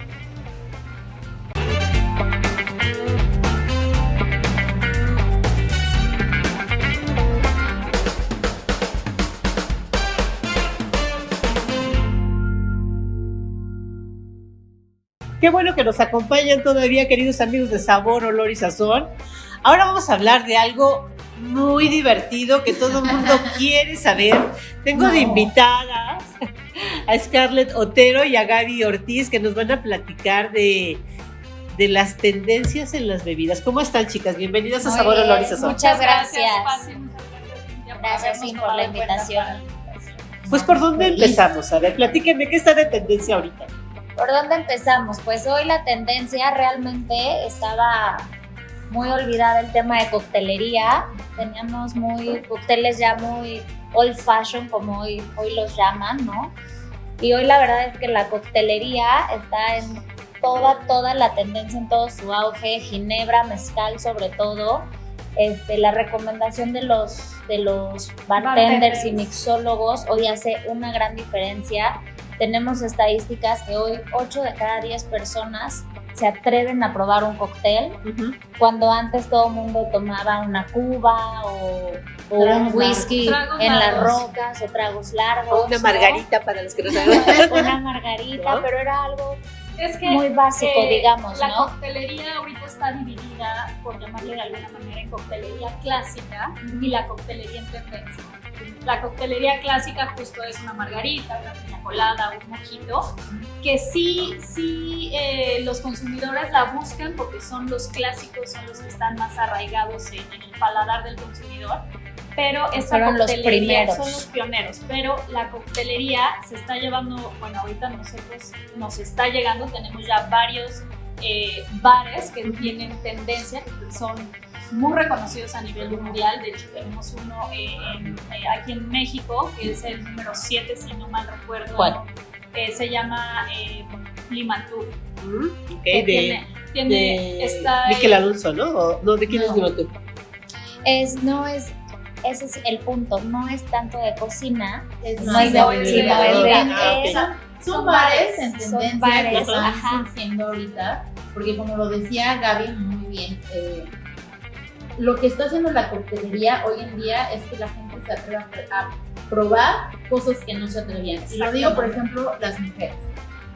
[SPEAKER 4] Qué bueno que nos acompañan todavía, queridos amigos de Sabor, Olor y Sazón. Ahora vamos a hablar de algo muy divertido que todo el mundo quiere saber. Tengo de invitadas a Scarlett Otero y a Gaby Ortiz que nos van a platicar de, de las tendencias en las bebidas. ¿Cómo están, chicas? Bienvenidas a
[SPEAKER 10] Muy
[SPEAKER 4] Sabor, Olor y Sazón.
[SPEAKER 10] Muchas gracias.
[SPEAKER 11] Gracias, por
[SPEAKER 10] la invitación.
[SPEAKER 4] Pues, ¿por dónde empezamos? A ver, platíquenme, ¿qué está de tendencia ahorita?
[SPEAKER 10] ¿Por dónde empezamos? Pues hoy la tendencia realmente estaba muy olvidada el tema de coctelería. Teníamos muy cócteles ya muy old fashion, como hoy, hoy los llaman, ¿no? Y hoy la verdad es que la coctelería está en toda, toda la tendencia, en todo su auge, ginebra, mezcal sobre todo. Este, la recomendación de los, de los bartenders y
[SPEAKER 11] Bartenders.
[SPEAKER 10] mixólogos hoy hace una gran diferencia. Tenemos estadísticas que hoy 8 de cada 10 personas se atreven a probar un cóctel, cuando antes todo el mundo tomaba una cuba o, o un whisky
[SPEAKER 11] largos.
[SPEAKER 10] en las rocas o tragos largos.
[SPEAKER 4] O una
[SPEAKER 10] ¿no?
[SPEAKER 4] margarita para los que no saben.
[SPEAKER 10] Una margarita,
[SPEAKER 4] ¿No?
[SPEAKER 10] pero era algo
[SPEAKER 11] Es que
[SPEAKER 10] muy básico,
[SPEAKER 11] eh,
[SPEAKER 10] digamos,
[SPEAKER 11] la
[SPEAKER 10] ¿no?
[SPEAKER 11] coctelería ahorita está dividida, por llamarle de alguna manera, en coctelería clásica y la coctelería en tendencia. La coctelería clásica justo es una margarita, una piña colada, un mojito, que sí, sí eh, los consumidores la buscan porque son los clásicos, son los que están más arraigados en, en el paladar del consumidor. Pero esta
[SPEAKER 10] Fueron los primeros.
[SPEAKER 11] son los pioneros, pero la coctelería se está llevando, bueno, ahorita nosotros nos está llegando, tenemos ya varios eh, bares que tienen tendencia, que son muy reconocidos a nivel mundial. De hecho, tenemos uno eh, en- eh, aquí en México, que es el número 7, si no mal recuerdo.
[SPEAKER 4] ¿Cuál?
[SPEAKER 11] Eh, se llama eh, Limantur.
[SPEAKER 4] Mm, ok,
[SPEAKER 11] que
[SPEAKER 4] de,
[SPEAKER 11] tiene, tiene
[SPEAKER 4] de
[SPEAKER 11] esta,
[SPEAKER 4] Miquel Alonso, ¿no? No, ¿de quién es
[SPEAKER 10] No.
[SPEAKER 4] Limantur?
[SPEAKER 10] Es, no es, ese es el punto, no es tanto de cocina,
[SPEAKER 6] Es
[SPEAKER 10] no
[SPEAKER 6] más
[SPEAKER 10] es
[SPEAKER 6] de
[SPEAKER 11] es de-
[SPEAKER 4] Ah,
[SPEAKER 6] Son,
[SPEAKER 11] Son
[SPEAKER 6] bares en
[SPEAKER 10] son
[SPEAKER 6] tendencia
[SPEAKER 10] bares,
[SPEAKER 6] que están surgiendo ahorita, porque como lo decía Gaby muy bien, eh, lo que está haciendo la coctelería hoy en día es que la gente se atreve a, pr- a probar cosas que no se atrevían. Y lo digo, por ejemplo, las mujeres.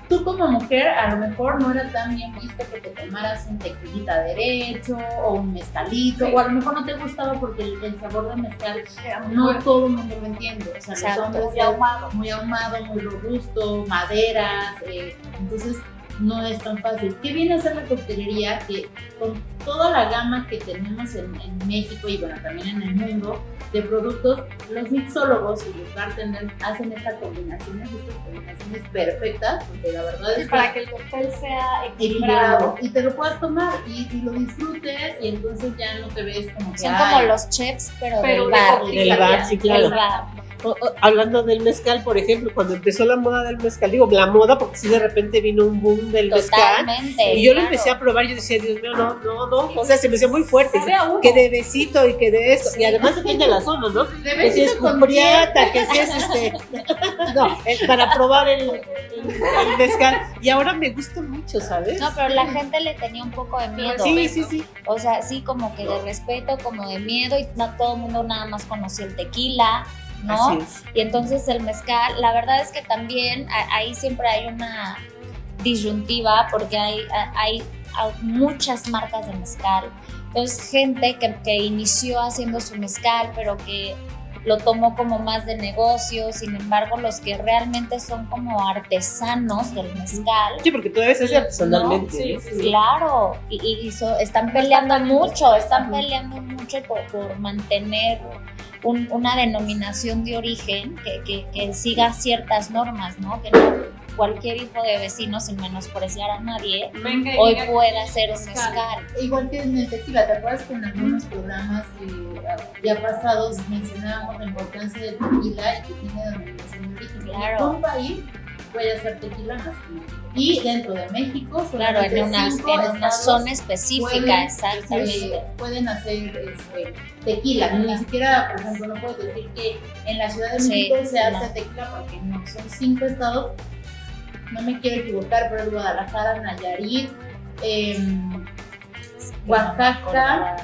[SPEAKER 6] Tú como mujer a lo mejor no era tan bien visto que te tomaras un tequilita derecho o un mezcalito, o a lo mejor no te gustaba porque el, el sabor del mezcal no todo el mundo lo entiende. O sea,
[SPEAKER 10] Exacto.
[SPEAKER 6] los hombres
[SPEAKER 11] muy ahumado.
[SPEAKER 6] muy ahumado, muy robusto, maderas, eh, entonces no es tan fácil. ¿Qué viene a hacer la coctelería? Que con toda la gama que tenemos en, en México y bueno, también en el mundo de productos, los mixólogos y los bartenders hacen estas combinaciones, estas combinaciones perfectas, porque la verdad
[SPEAKER 11] Sí,
[SPEAKER 6] es
[SPEAKER 11] para
[SPEAKER 6] que
[SPEAKER 11] el cóctel sea
[SPEAKER 6] equilibrado
[SPEAKER 11] equilibrado.
[SPEAKER 6] y te lo puedas tomar y, y lo disfrutes y entonces ya no te ves como que
[SPEAKER 10] son
[SPEAKER 6] "Ay,
[SPEAKER 10] como los chefs, pero,
[SPEAKER 11] Pero
[SPEAKER 10] del
[SPEAKER 11] de
[SPEAKER 10] bar.
[SPEAKER 4] Del bar, sí, claro. O- o- hablando del mezcal, por ejemplo, cuando empezó la moda del mezcal, digo la moda porque sí de repente vino un boom del mezcal. Y yo lo empecé a probar, yo decía, Dios mío, no, no, no, o sea, se me hacía muy fuerte. Que de besito y que de eso. Y además depende de la zona, ¿no?
[SPEAKER 6] de
[SPEAKER 4] Que si es que si es este. No, para probar el mezcal. Y ahora me gusta mucho, ¿sabes?
[SPEAKER 10] No, pero la gente le tenía un poco de miedo.
[SPEAKER 4] Sí, sí, sí.
[SPEAKER 10] O sea, sí, como que de respeto, como de miedo, y no todo el mundo nada más conocía el tequila, ¿no? Y entonces el mezcal, la verdad es que también ahí siempre hay una disyuntiva porque hay, hay, hay muchas marcas de mezcal. Entonces gente que, que inició haciendo su mezcal, pero que lo tomó como más de negocio, sin embargo los que realmente son como artesanos del mezcal,
[SPEAKER 4] Sí, porque todavía se hace artesanalmente.
[SPEAKER 11] Sí,
[SPEAKER 4] ¿no?
[SPEAKER 11] sí, sí.
[SPEAKER 10] Claro, y, y- y so- están peleando mucho, están peleando mucho por, por mantener un- una denominación de origen que, que- que siga ciertas normas, ¿no? Que no cualquier hijo de vecino, sin menospreciar a nadie,
[SPEAKER 11] Venga
[SPEAKER 10] hoy
[SPEAKER 11] que
[SPEAKER 10] hacer un
[SPEAKER 11] mezcal.
[SPEAKER 6] Igual que en el tequila, ¿te acuerdas que en algunos programas eh, ya pasados mencionábamos la importancia del tequila y que tiene denominación de origen?
[SPEAKER 10] Claro.
[SPEAKER 6] En un país puede hacer tequila México. Y dentro de México,
[SPEAKER 10] Claro, en una, en una zona específica,
[SPEAKER 6] pueden,
[SPEAKER 10] exactamente.
[SPEAKER 6] eh, pueden hacer este, tequila. Ni siquiera, por ejemplo, no puedes decir que en la Ciudad de
[SPEAKER 10] Sí,
[SPEAKER 6] México se
[SPEAKER 10] no.
[SPEAKER 6] hace tequila porque no, son cinco estados. No me quiero equivocar, pero es Guadalajara, Nayarit, em, Oaxaca,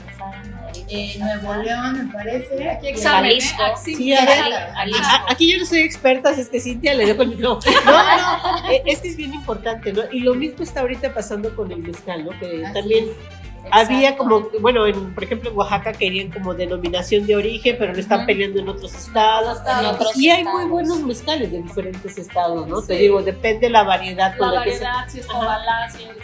[SPEAKER 6] eh. Nuevo León, me parece.
[SPEAKER 11] Aquí examen, ¿eh?
[SPEAKER 10] Jalisco.
[SPEAKER 11] Aquí
[SPEAKER 4] Sí, a ver,
[SPEAKER 6] Jalisco.
[SPEAKER 4] a- a- aquí yo no soy experta, así es que Cintia le dejo el micrófono. No, no, eh, es que es bien importante, ¿no? Y lo mismo está ahorita pasando con el mezcal, ¿no? Que
[SPEAKER 6] Así
[SPEAKER 4] también
[SPEAKER 6] es.
[SPEAKER 4] Había como, bueno, en, por ejemplo, en Oaxaca querían como denominación de origen, pero lo están peleando en otros estados.
[SPEAKER 10] En otros
[SPEAKER 4] y hay muy buenos mezcales de diferentes estados, ¿no? Te digo, depende la variedad con
[SPEAKER 11] La
[SPEAKER 4] la que se...
[SPEAKER 11] variedad, si es si es.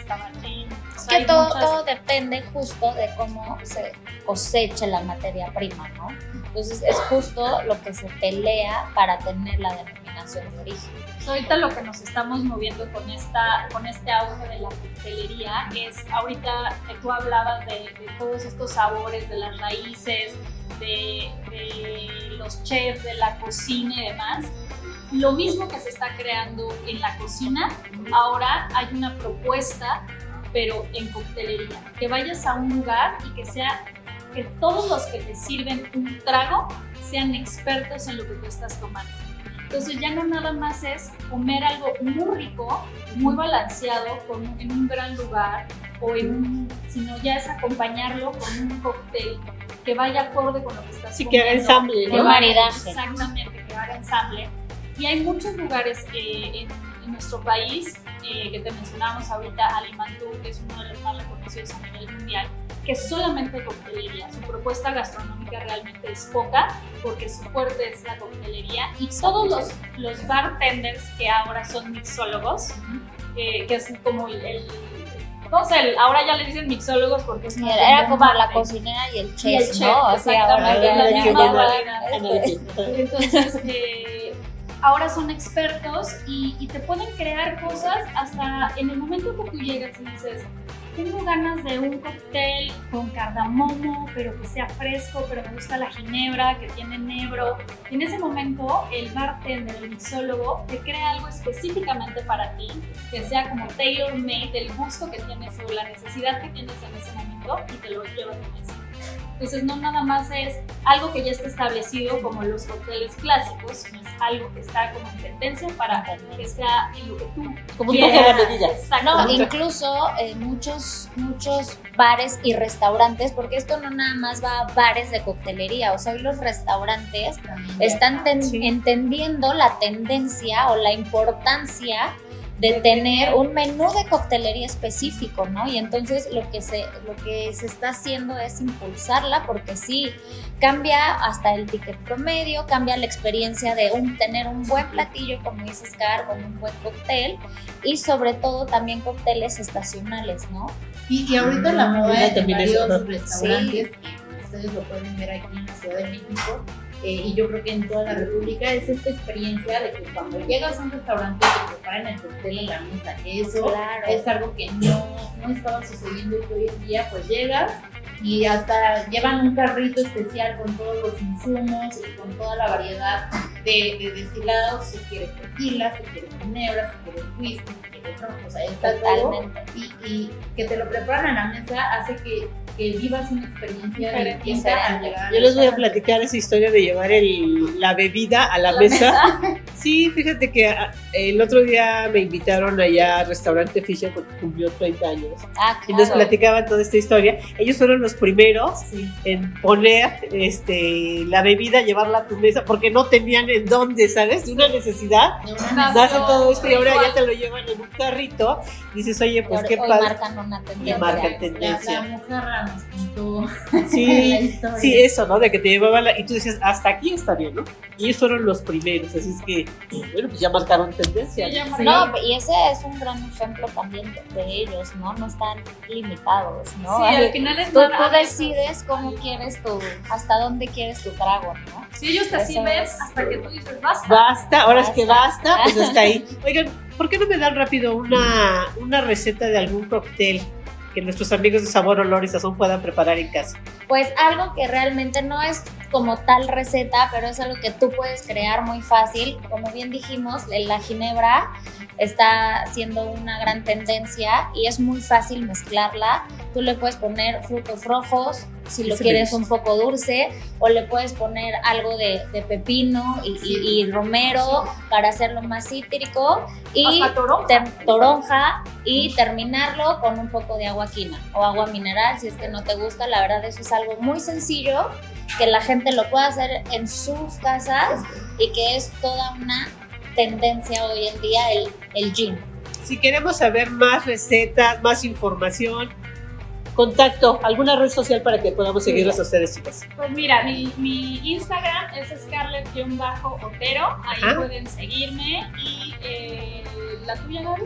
[SPEAKER 11] O
[SPEAKER 10] que todo,
[SPEAKER 11] muchas-
[SPEAKER 10] todo depende justo de cómo se cosecha la materia prima, ¿no? Entonces es justo lo que se pelea para tener la denominación de origen.
[SPEAKER 11] Ahorita lo que nos estamos moviendo con, esta, con este auge de la coctelería es, ahorita tú hablabas de, de todos estos sabores, de las raíces, de, de los chefs, de la cocina y demás, lo mismo que se está creando en la cocina, ahora hay una propuesta, pero en coctelería. Que vayas a un lugar y que sea, que todos los que te sirven un trago sean expertos en lo que tú estás tomando. Entonces ya no nada más es comer algo muy rico, muy balanceado, con, en un gran lugar, o en un, sino ya es acompañarlo con un cóctel que vaya acorde con lo que estás
[SPEAKER 4] Sí, que haga
[SPEAKER 11] comiendo,
[SPEAKER 4] ensamble,
[SPEAKER 11] que
[SPEAKER 4] ¿no?
[SPEAKER 11] vaya-
[SPEAKER 10] Maridaje.
[SPEAKER 11] Exactamente, que haga ensamble. Y hay muchos lugares eh, en, en nuestro país, eh, que te mencionamos ahorita, Alimantú, que es uno de los más reconocidos a nivel mundial, que solamente coctelería. Su propuesta gastronómica realmente es poca, porque su fuerte es la coctelería. Y todos los, los bartenders que ahora son mixólogos, eh, que es como el... el- no sé, ahora ya le dicen mixólogos porque es más
[SPEAKER 10] era
[SPEAKER 11] como
[SPEAKER 10] la cocinera y el
[SPEAKER 11] Y
[SPEAKER 10] chef,
[SPEAKER 11] el chef,
[SPEAKER 10] ¿no? O sea, ahora
[SPEAKER 11] la
[SPEAKER 4] analogía.
[SPEAKER 11] Entonces, eh, ahora son expertos y, y te pueden crear cosas hasta en el momento que tú llegas y dices, tengo ganas de un cóctel con cardamomo, pero que sea fresco, pero me gusta la ginebra, que tiene nebro. En ese momento, el bartender, el mixólogo, te crea algo específicamente para ti, que sea como tailor-made del gusto que tienes o la necesidad que tienes en ese momento y te lo lleva a tu mesa. Entonces no nada más es algo que ya está establecido como los cócteles clásicos, sino es algo que está como en tendencia para que sea en lo que tú
[SPEAKER 4] Como
[SPEAKER 11] quieras.
[SPEAKER 10] No, incluso eh, muchos, muchos bares y restaurantes, porque esto no nada más va a bares de coctelería, o sea, hoy los restaurantes están ten- entendiendo la tendencia o la importancia de tener un menú de coctelería específico, ¿no? Y entonces lo que se, lo que se está haciendo es impulsarla porque sí, cambia hasta el ticket promedio, cambia la experiencia de un, tener un buen platillo, como dices, Car, con un buen cóctel y sobre todo también cócteles estacionales, ¿no?
[SPEAKER 6] Y, y ahorita la moda en
[SPEAKER 4] también eso,
[SPEAKER 6] varios restaurantes, que ustedes lo pueden ver aquí en la Ciudad de México, eh, y yo creo que en toda la República, es esta experiencia de que cuando llegas a un restaurante te preparan el cóctel en la mesa, que eso
[SPEAKER 10] Claro.
[SPEAKER 6] es algo que no, no estaba sucediendo y que hoy en día pues llegas y hasta llevan un carrito especial con todos los insumos y con toda la variedad de, de destilados, si quieres tequila, si quieres ginebra, si quieres whisky, o sea, está todo y, y que te lo preparan a la mesa hace que, que vivas una experiencia
[SPEAKER 11] Diferente.
[SPEAKER 6] distinta al llegar.
[SPEAKER 4] Yo les voy a platicar esa historia de llevar el- la bebida a la, mesa. Sí, fíjate que ah, el otro día me invitaron allá al restaurante Fisher porque cumplió 30 años.
[SPEAKER 10] Ah,
[SPEAKER 4] Y nos
[SPEAKER 10] claro.
[SPEAKER 4] platicaban toda esta historia. Ellos fueron los primeros
[SPEAKER 6] Sí.
[SPEAKER 4] en poner este, la bebida, llevarla a tu mesa, porque no tenían en dónde, ¿sabes? De una necesidad.
[SPEAKER 6] De una
[SPEAKER 4] Nace todo esto y ahora ya te lo llevan en un carrito. Dices, oye, pues
[SPEAKER 10] Hoy-
[SPEAKER 4] qué
[SPEAKER 10] hoy
[SPEAKER 4] padre.
[SPEAKER 10] marcan una tendencia.
[SPEAKER 4] marcan
[SPEAKER 6] la, la
[SPEAKER 4] tendencia.
[SPEAKER 6] mujer nos contó
[SPEAKER 4] Sí, sí, eso, ¿no? De que te llevaban la... Y tú decías, hasta aquí está bien, ¿no? Y ellos fueron los primeros, así es que, bueno, pues ya marcaron tendencia.
[SPEAKER 11] Sí, ya
[SPEAKER 6] Sí.
[SPEAKER 10] No, y ese es un gran ejemplo también de, de ellos, ¿no? No están limitados, ¿no?
[SPEAKER 11] Sí, al final es
[SPEAKER 10] tú, tú decides cómo quieres tu, hasta dónde quieres tu trago, ¿no?
[SPEAKER 11] Si ellos te sirven
[SPEAKER 10] es.
[SPEAKER 11] hasta que tú dices basta.
[SPEAKER 4] Basta, ahora es que
[SPEAKER 10] Basta.
[SPEAKER 4] basta, pues hasta ahí. Oigan, ¿por qué no me dan rápido una, una receta de algún cóctel que nuestros amigos de Sabor, Olor y Sazón puedan preparar en casa?
[SPEAKER 10] Pues algo que realmente no es como tal receta, pero es algo que tú puedes crear muy fácil. Como bien dijimos, la ginebra está siendo una gran tendencia y es muy fácil mezclarla. Tú le puedes poner frutos rojos, si lo quieres un poco dulce, o le puedes poner algo de, de pepino y, y- y romero para hacerlo más cítrico. Y
[SPEAKER 11] toronja.
[SPEAKER 10] ter- toronja y terminarlo con un poco de agua quina o agua mineral si es que no te gusta. La verdad eso es algo muy sencillo que la gente lo puede hacer en sus casas y que es toda una tendencia hoy en día el, el gin.
[SPEAKER 4] Si queremos saber más recetas, más información, contacto, alguna red social para que podamos seguirlas a ustedes, chicas.
[SPEAKER 11] Pues mira, mi, mi Instagram es scarlett-otero. Ahí
[SPEAKER 4] Ajá.
[SPEAKER 11] pueden seguirme. Y eh, la tuya, Gaby.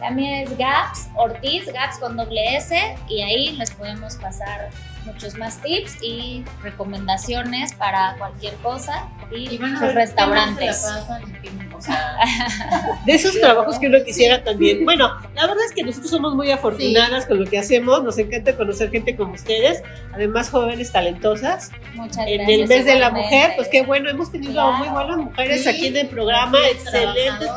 [SPEAKER 10] También es Gaps Ortiz, Gaps con doble S y ahí les podemos pasar muchos más tips y recomendaciones para cualquier cosa y, sus restaurantes.
[SPEAKER 6] o sea,
[SPEAKER 4] De esos trabajos que uno quisiera también. Bueno, la verdad es que nosotros somos muy afortunadas con lo que hacemos. Nos encanta conocer gente como ustedes, además jóvenes talentosas.
[SPEAKER 10] Muchas
[SPEAKER 4] En
[SPEAKER 10] gracias.
[SPEAKER 4] el mes de la mujer, pues qué bueno, hemos tenido
[SPEAKER 10] Claro.
[SPEAKER 4] muy buenas mujeres
[SPEAKER 6] Sí,
[SPEAKER 4] aquí en el programa,
[SPEAKER 6] sí,
[SPEAKER 4] excelentes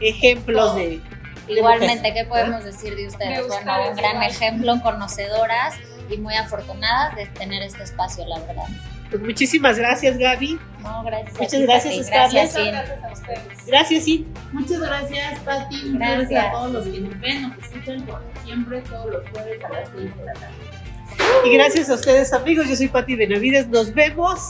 [SPEAKER 4] ejemplos de, de
[SPEAKER 10] Igualmente,
[SPEAKER 4] mujeres.
[SPEAKER 10] ¿qué podemos decir de ustedes?
[SPEAKER 11] De
[SPEAKER 10] bueno, un gran
[SPEAKER 11] igual.
[SPEAKER 10] ejemplo, conocedoras y muy afortunadas de tener este espacio, la verdad.
[SPEAKER 4] Pues muchísimas gracias, Gaby.
[SPEAKER 10] No, gracias. a
[SPEAKER 4] Muchas
[SPEAKER 10] ti,
[SPEAKER 4] gracias. Scarlett.
[SPEAKER 10] Gracias,
[SPEAKER 11] gracias a ustedes.
[SPEAKER 4] Gracias, sí.
[SPEAKER 6] Muchas gracias, Pati. Muchas gracias.
[SPEAKER 10] Gracias.
[SPEAKER 6] a todos los que nos ven, nos escuchan, como siempre, todos los jueves a las 6 de la tarde.
[SPEAKER 4] Y gracias a ustedes, amigos. Yo soy Pati Benavides. Nos vemos